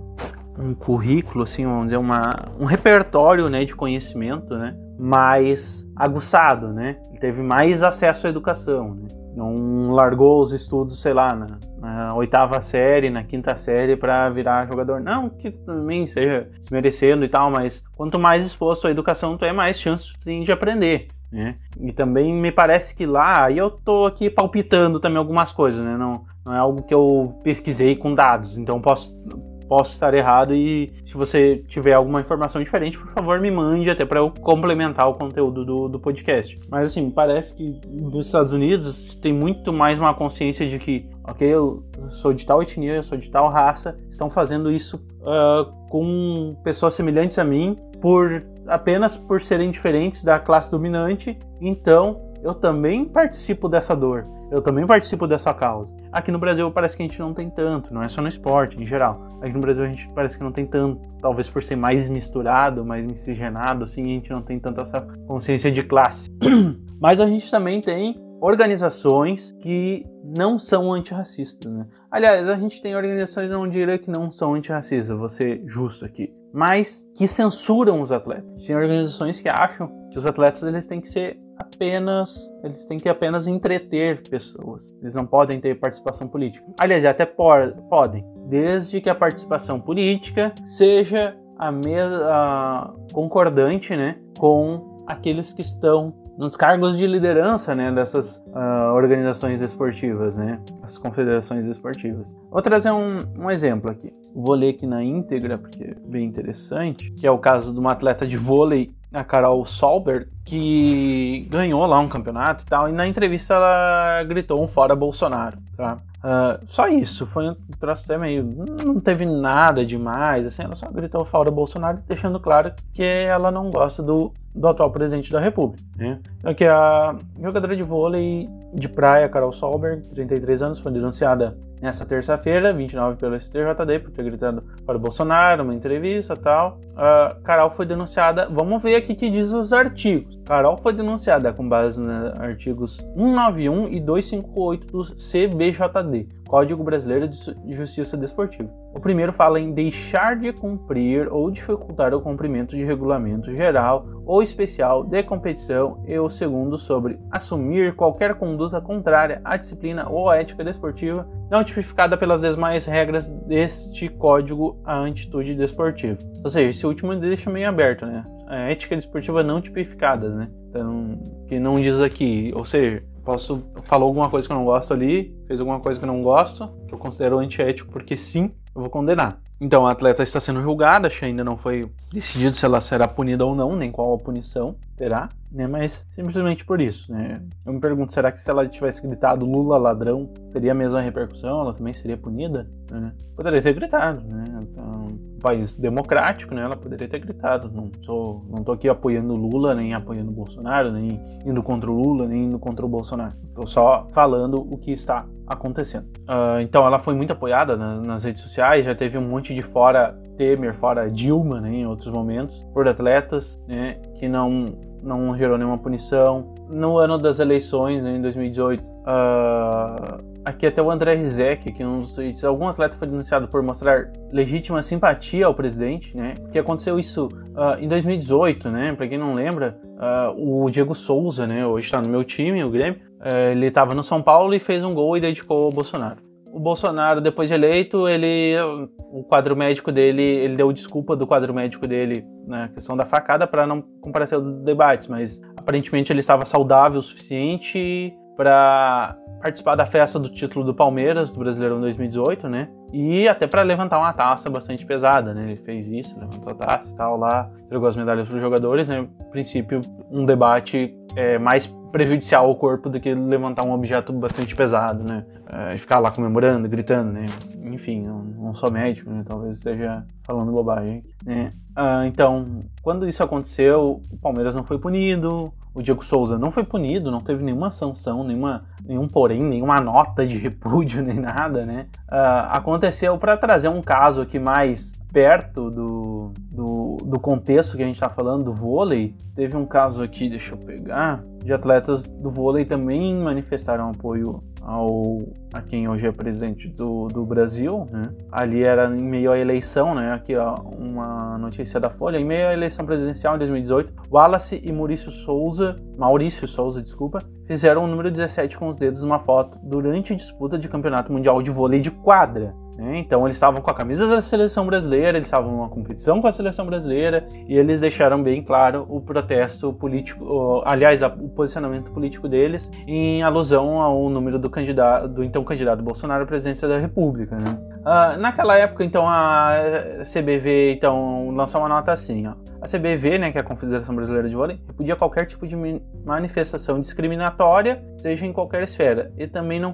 um currículo, assim, vamos dizer, uma, um repertório né, de conhecimento né, mais aguçado, né? Ele teve mais acesso à educação, né? Não largou os estudos, sei lá, na, na oitava série, na quinta série para virar jogador. Não que também seja desmerecendo e tal, mas quanto mais exposto à educação tu é, mais chance tem de aprender. Né? E também me parece que lá, aí eu tô aqui palpitando também algumas coisas, né? Não, não é algo que eu pesquisei com dados, então posso posso estar errado e se você tiver alguma informação diferente, por favor me mande até para eu complementar o conteúdo do, do podcast. Mas assim, parece que nos Estados Unidos tem muito mais uma consciência de que, ok, eu sou de tal etnia, eu sou de tal raça, estão fazendo isso uh, com pessoas semelhantes a mim por apenas por serem diferentes da classe dominante, então eu também participo dessa dor, eu também participo dessa causa. Aqui no Brasil parece que a gente não tem tanto, não é só no esporte, em geral. Aqui no Brasil a gente parece que não tem tanto, talvez por ser mais misturado, mais miscigenado, assim, a gente não tem tanto essa consciência de classe. Mas a gente também tem organizações que não são antirracistas, né? Aliás, a gente tem organizações, não diria que não são antirracistas, vou ser justo aqui, mas que censuram os atletas. Tem organizações que acham que os atletas eles têm que ser apenas eles têm que apenas entreter pessoas. Eles não podem ter participação política. Aliás, até por, podem, desde que a participação política seja a mesma concordante, né, com aqueles que estão nos cargos de liderança né, dessas uh, organizações esportivas, né, as confederações esportivas. Vou trazer um, um, exemplo aqui. Vou ler aqui na íntegra, porque é bem interessante, que é o caso de uma atleta de vôlei a Carol Solberg, que ganhou lá um campeonato e tal, e na entrevista ela gritou um fora Bolsonaro, tá? Uh, só isso, foi um troço até meio. Não teve nada demais, assim, ela só gritou fora Bolsonaro, deixando claro que ela não gosta do, do atual presidente da República, né? Então, que a jogadora de vôlei de praia, Carol Solberg, 33 anos, foi denunciada nessa terça-feira, 29 pelo STJD, por ter gritado para o Bolsonaro, uma entrevista tal. Uh, Carol foi denunciada, vamos ver aqui que diz os artigos. Carol foi denunciada com base nos artigos 191 e 258 do CBJD, Código Brasileiro de Justiça Desportiva. O primeiro fala em deixar de cumprir ou dificultar o cumprimento de regulamento geral ou especial de competição e o segundo sobre assumir qualquer conduta contrária à disciplina ou à ética desportiva não tipificada pelas demais regras deste código à atitude desportiva. Ou seja, esse último deixa meio aberto, né? A ética desportiva não tipificada, né? Então, que não diz aqui, ou seja, posso falar alguma coisa que eu não gosto ali, fez alguma coisa que eu não gosto, que eu considero antiético porque sim, eu vou condenar. Então a atleta está sendo julgada, acho que ainda não foi decidido se ela será punida ou não, nem qual a punição terá, né? Mas simplesmente por isso, né? Eu me pergunto, será que se ela tivesse gritado Lula ladrão, teria a mesma repercussão? Ela também seria punida? Né? Poderia ter gritado, né? Então, um país democrático, né? Ela poderia ter gritado. Não sou, não tô aqui apoiando Lula, nem apoiando Bolsonaro, nem indo contra o Lula, nem indo contra o Bolsonaro. Tô só falando o que está acontecendo. Uh, então ela foi muito apoiada na, nas redes sociais, já teve um monte de fora Temer, fora Dilma, né, em outros momentos, por atletas, né, que não não gerou nenhuma punição. No ano das eleições, né, em 2018, uh, aqui até o André Rizek, que nos tweets, algum atleta foi denunciado por mostrar legítima simpatia ao presidente, né? Porque aconteceu isso uh, em 2018, né? Para quem não lembra, uh, o Diego Souza, né? Hoje está no meu time, o Grêmio. Uh, ele estava no São Paulo e fez um gol e dedicou ao Bolsonaro. O Bolsonaro, depois de eleito, ele, o quadro médico dele, ele deu desculpa do quadro médico dele na questão da facada para não comparecer aos debates, mas aparentemente ele estava saudável o suficiente para participar da festa do título do Palmeiras, do Brasileirão 2018, né? E até para levantar uma taça bastante pesada, né? Ele fez isso, levantou a taça e tal lá, entregou as medalhas para os jogadores, né? No princípio, um debate é, mais prejudicial ao corpo do que levantar um objeto bastante pesado, né? É, ficar lá comemorando, gritando, né? Enfim, não, sou médico, né? Talvez esteja falando bobagem, né? Ah, então, quando isso aconteceu, o Palmeiras não foi punido, o Diego Souza não foi punido, não teve nenhuma sanção, nenhuma, nenhum porém, nenhuma nota de repúdio, nem nada, né? Uh, aconteceu para trazer um caso aqui mais perto do, do, do contexto que a gente está falando do vôlei. Teve um caso aqui, deixa eu pegar, de atletas do vôlei também manifestaram apoio ao a quem hoje é presidente do, do Brasil, né? Ali era em meio à eleição, né? Aqui ó, uma notícia da Folha, em meio à eleição presidencial em 2018, Wallace e Maurício Souza, Maurício Souza, desculpa, fizeram o número 17 com os dedos numa foto durante disputa de campeonato mundial de vôlei de quadra. Né? Então eles estavam com a camisa da seleção brasileira, eles estavam numa competição com a seleção brasileira e eles deixaram bem claro o protesto político, aliás, o posicionamento político deles em alusão ao número do candidato, do então candidato Bolsonaro à presidência da República. Né? Uh, naquela época, então, a CBV então, lançou uma nota assim, ó. A CBV, né, que é a Confederação Brasileira de Vôlei, repudia qualquer tipo de manifestação discriminatória, seja em qualquer esfera, e também não,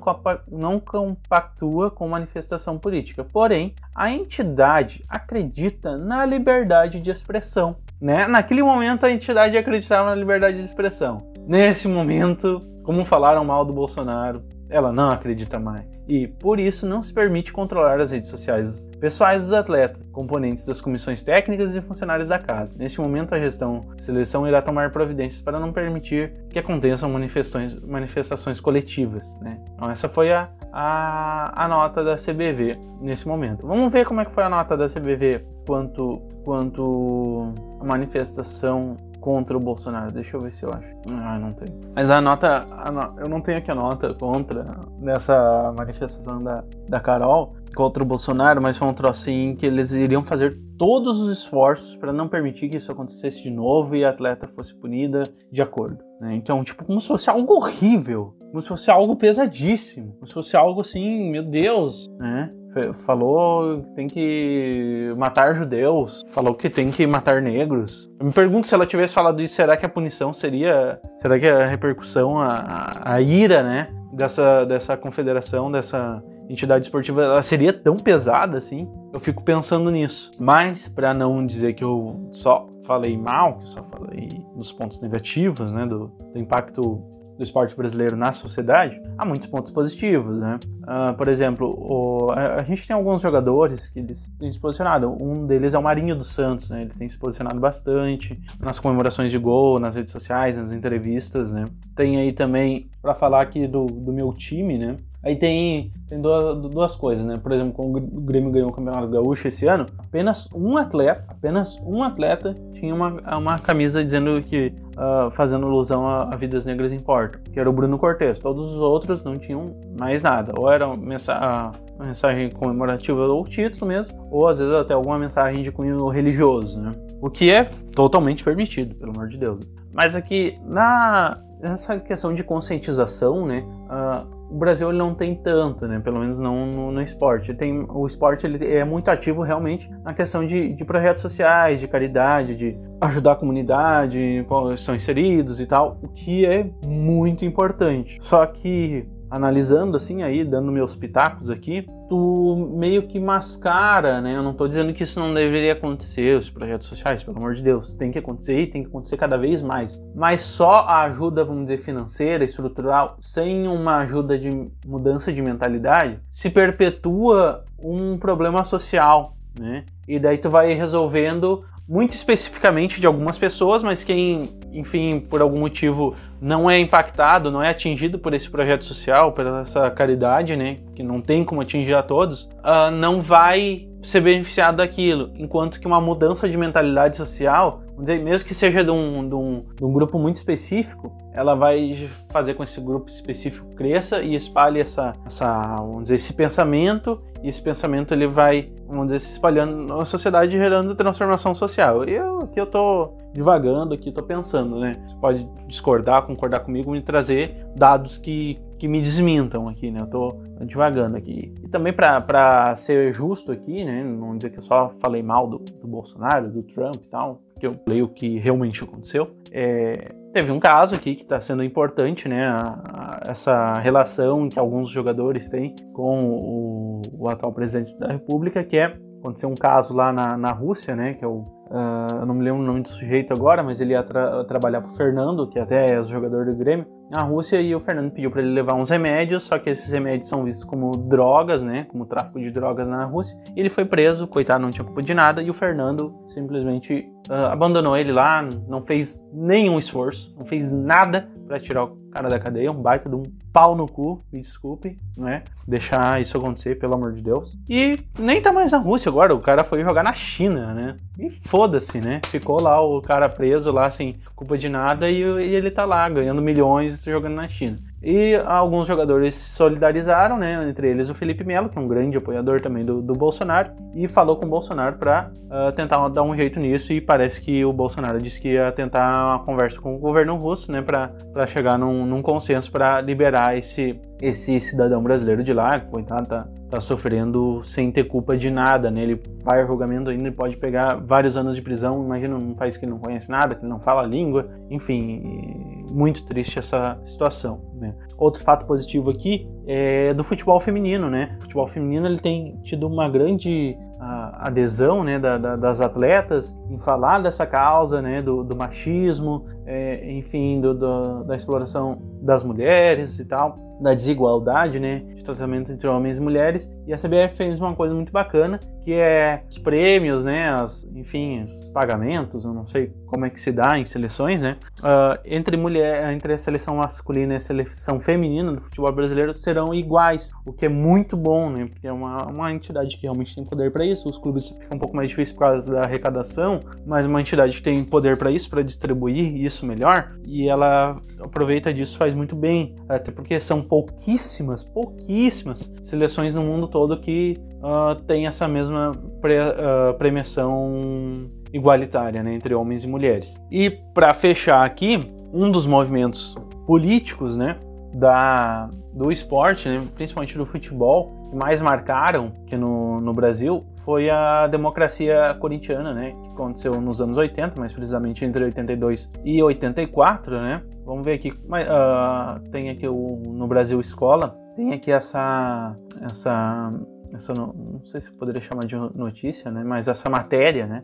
não compactua com manifestação política. Porém, a entidade acredita na liberdade de expressão. Né? Naquele momento, a entidade acreditava na liberdade de expressão. Nesse momento, como falaram mal do Bolsonaro, ela não acredita mais e, por isso, não se permite controlar as redes sociais pessoais dos atletas, componentes das comissões técnicas e funcionários da casa. Neste momento, a gestão seleção irá tomar providências para não permitir que aconteçam manifestações, manifestações coletivas. Né? Então, essa foi a, a, a nota da CBV nesse momento. Vamos ver como é que foi a nota da CBV quanto, quanto a manifestação contra o Bolsonaro. Deixa eu ver se eu acho. Ah, não tem. Mas a nota. A no... Eu não tenho aqui a nota contra nessa manifestação da, da Carol contra o Bolsonaro, mas foi um troço assim que eles iriam fazer todos os esforços para não permitir que isso acontecesse de novo e a atleta fosse punida de acordo. Né? Então, tipo, como se fosse algo horrível, como se fosse algo pesadíssimo, como se fosse algo assim, meu Deus, né? Falou que tem que matar judeus, falou que tem que matar negros. Eu me pergunto se ela tivesse falado isso, será que a punição seria, será que a repercussão, a, a ira, né, dessa, dessa confederação, dessa entidade esportiva, ela seria tão pesada assim? Eu fico pensando nisso. Mas para não dizer que eu só falei mal, que só falei dos pontos negativos, né, do, do impacto do esporte brasileiro na sociedade, há muitos pontos positivos, né? Uh, por exemplo, o, a, a, gente tem alguns jogadores que eles têm se posicionado. Um deles é o Marinho dos Santos, né? Ele tem se posicionado bastante nas comemorações de gol, nas redes sociais, nas entrevistas, né? Tem aí também, para falar aqui do, do meu time, né? Aí tem, tem duas, duas, coisas, né? Por exemplo, quando o Grêmio ganhou o Campeonato Gaúcho esse ano, apenas um atleta, apenas um atleta tinha uma, uma camisa dizendo que uh, fazendo alusão a, a, vidas negras importam, que era o Bruno Cortes. Todos os outros não tinham mais nada, ou era uma mensagem comemorativa ou título mesmo, ou às vezes até alguma mensagem de cunho religioso, né? O que é totalmente permitido, pelo amor de Deus. Mas aqui na nessa questão de conscientização, né? Uh, o Brasil ele não tem tanto, né? Pelo menos não no, no, esporte. Tem, o esporte ele é muito ativo realmente na questão de, de projetos sociais, de caridade, de ajudar a comunidade, são inseridos e tal, o que é muito importante. Só que analisando assim aí, dando meus pitacos aqui, tu meio que mascara, né? Eu não tô dizendo que isso não deveria acontecer, os projetos sociais, pelo amor de Deus, tem que acontecer e tem que acontecer cada vez mais. Mas só a ajuda, vamos dizer, financeira, estrutural, sem uma ajuda de mudança de mentalidade, se perpetua um problema social, né? E daí tu vai resolvendo muito especificamente de algumas pessoas, mas quem, enfim, por algum motivo não é impactado, não é atingido por esse projeto social, por essa caridade, né, que não tem como atingir a todos, uh, não vai ser beneficiado daquilo, enquanto que uma mudança de mentalidade social, dizer, mesmo que seja de um, de um, de um grupo muito específico, ela vai fazer com que esse grupo específico cresça e espalhe essa, essa, vamos dizer, esse pensamento, e esse pensamento ele vai, vamos dizer, se espalhando na sociedade, gerando transformação social. E eu, aqui eu tô divagando, aqui tô pensando, né? Você pode discordar, concordar comigo, e trazer dados que, que me desmintam aqui, né? Eu tô divagando aqui. E também para ser justo aqui, né? Não dizer que eu só falei mal do, do Bolsonaro, do Trump e tal, porque eu falei o que realmente aconteceu. É, teve um caso aqui que está sendo importante, né? A, a, essa relação que alguns jogadores têm com o, o, atual presidente da República, que é aconteceu um caso lá na, na Rússia, né? Que é o Uh, eu não me lembro o nome do sujeito agora, mas ele ia tra trabalhar pro Fernando, que até é jogador do Grêmio, na Rússia, e o Fernando pediu para ele levar uns remédios, só que esses remédios são vistos como drogas, né? Como tráfico de drogas na Rússia. Ele foi preso, coitado, não tinha culpa de nada, e o Fernando simplesmente uh, abandonou ele lá, não fez nenhum esforço, não fez nada para tirar o cara da cadeia, um baita de um pau no cu, me desculpe, né? Deixar isso acontecer, pelo amor de Deus. E nem tá mais na Rússia agora, o cara foi jogar na China, né? E foda-se, né? Ficou lá o cara preso lá sem culpa de nada e, e ele tá lá ganhando milhões jogando na China. E alguns jogadores se solidarizaram, né? Entre eles o Felipe Melo, que é um grande apoiador também do, do Bolsonaro, e falou com o Bolsonaro para uh, ah, tentar dar um jeito nisso. E parece que o Bolsonaro disse que ia tentar uma conversa com o governo russo, né? Para chegar num, num consenso para liberar esse, esse cidadão brasileiro de lá, que coitado tá, tá sofrendo sem ter culpa de nada, né? Ele vai ao julgamento ainda e pode pegar vários anos de prisão. Imagina num país que não conhece nada, que não fala a língua, enfim, muito triste essa situação, né? Outro fato positivo aqui é do futebol feminino, né? O futebol feminino ele tem tido uma grande a adesão né, da, da, das atletas em falar dessa causa né, do, do machismo, é, enfim, do, do, da exploração das mulheres e tal, da desigualdade né, de tratamento entre homens e mulheres. E a CBF fez uma coisa muito bacana, que é os prêmios, né, as, enfim, os pagamentos, eu não sei como é que se dá em seleções, né, uh, entre, mulher, entre a seleção masculina e a seleção feminina do futebol brasileiro serão iguais, o que é muito bom, né, porque é uma, uma entidade que realmente tem poder para isso. Os clubes ficam um pouco mais difícil por causa da arrecadação, mas uma entidade que tem poder para isso, para distribuir isso melhor, e ela aproveita disso, faz muito bem, até porque são pouquíssimas, pouquíssimas seleções no mundo todo que uh, tem essa mesma pre, uh, premiação igualitária né, entre homens e mulheres. E para fechar aqui, um dos movimentos políticos, né, da, do esporte, né, principalmente do futebol, que mais marcaram que no, no Brasil foi a democracia corintiana, né, que aconteceu nos anos 80, mais precisamente entre 82 e 84, né. Vamos ver aqui, uh, tem aqui o, no Brasil Escola, tem aqui essa, essa essa não, não, sei se poderia chamar de notícia, né, mas essa matéria, né,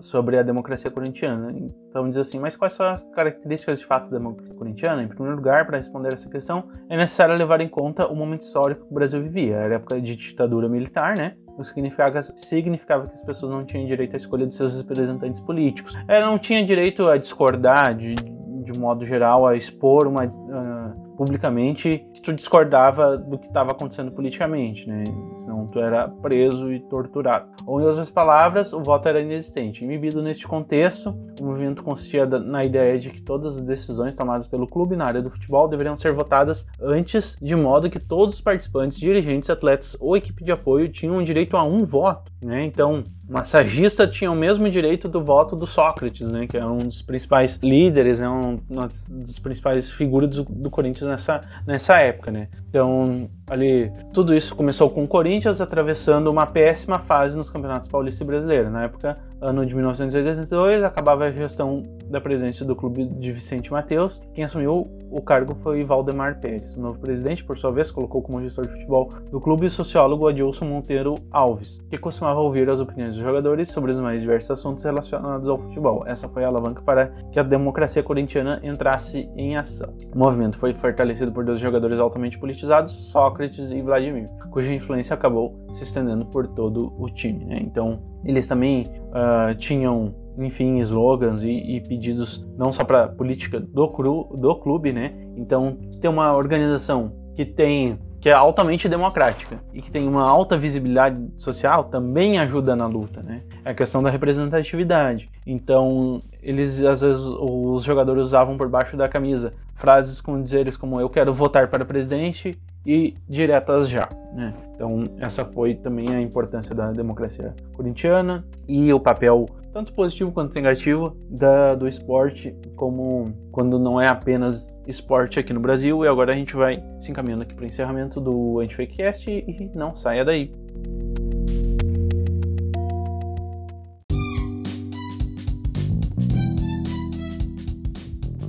sobre a democracia corintiana. Então diz assim, mas quais são as características de fato da democracia corintiana? Em primeiro lugar, para responder essa questão, é necessário levar em conta o momento histórico que o Brasil vivia. Era época de ditadura militar, né? O significava, significava que as pessoas não tinham direito à escolha de seus representantes políticos. Ela não tinha direito a discordar de, de modo geral, a expor uma, uh, publicamente tu discordava do que estava acontecendo politicamente, né? Senão tu era preso e torturado. Ou, em outras palavras, o voto era inexistente. Inibido neste contexto, o movimento consistia na ideia de que todas as decisões tomadas pelo clube na área do futebol deveriam ser votadas antes, de modo que todos os participantes, dirigentes, atletas ou equipe de apoio tinham direito a um voto, né? Então, massagista tinha o mesmo direito do voto do Sócrates, né, que é um dos principais líderes, né, um, das principais figuras do, do, Corinthians nessa, nessa época, né. Então, ali, tudo isso começou com o Corinthians atravessando uma péssima fase nos campeonatos paulista e brasileiro. Na época, ano de 1982, acabava a gestão da presidência do clube de Vicente Mateus. Quem assumiu o cargo foi Valdemar Pérez. O novo presidente, por sua vez, colocou como gestor de futebol do clube o sociólogo Adilson Monteiro Alves, que costumava ouvir as opiniões dos jogadores sobre os mais diversos assuntos relacionados ao futebol. Essa foi a alavanca para que a democracia corintiana entrasse em ação. O movimento foi fortalecido por dois jogadores altamente politizados, Sócrates e Vladimir, cuja influência acabou se estendendo por todo o time. Né? Então, eles também uh, tinham enfim, slogans e, e pedidos não só para política do, cru, do clube, né? Então, ter uma organização que tem que é altamente democrática e que tem uma alta visibilidade social também ajuda na luta, né? É a questão da representatividade. Então, eles às vezes os jogadores usavam por baixo da camisa frases com dizeres como eu quero votar para presidente e diretas já, né? Então, essa foi também a importância da democracia corintiana e o papel tanto positivo quanto negativo da, do esporte, como quando não é apenas esporte aqui no Brasil. E agora a gente vai se encaminhando aqui para o encerramento do Antifakecast e não saia daí.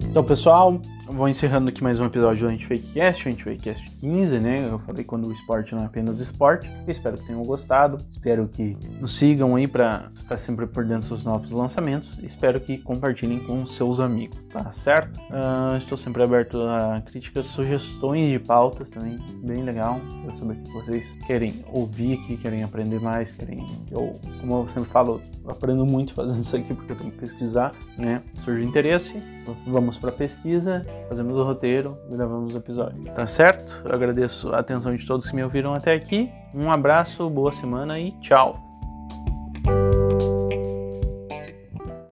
Então, pessoal, vou encerrando aqui mais um episódio do Antifakecast, Antifakecast 15, né? Eu falei quando o esporte não é apenas esporte. Eu espero que tenham gostado. Espero que nos sigam aí para estar sempre por dentro dos novos lançamentos. Espero que compartilhem com seus amigos, tá certo? Uh, estou sempre aberto a críticas, sugestões de pautas também, bem legal. Eu saber que vocês querem ouvir aqui, querem aprender mais, querem. Eu, como eu sempre falo, aprendo muito fazendo isso aqui porque eu tenho que pesquisar, né? Surge interesse, vamos para pesquisa, fazemos o roteiro, gravamos o episódio, tá certo? Eu agradeço a atenção de todos que me ouviram até aqui. Um abraço, boa semana e tchau!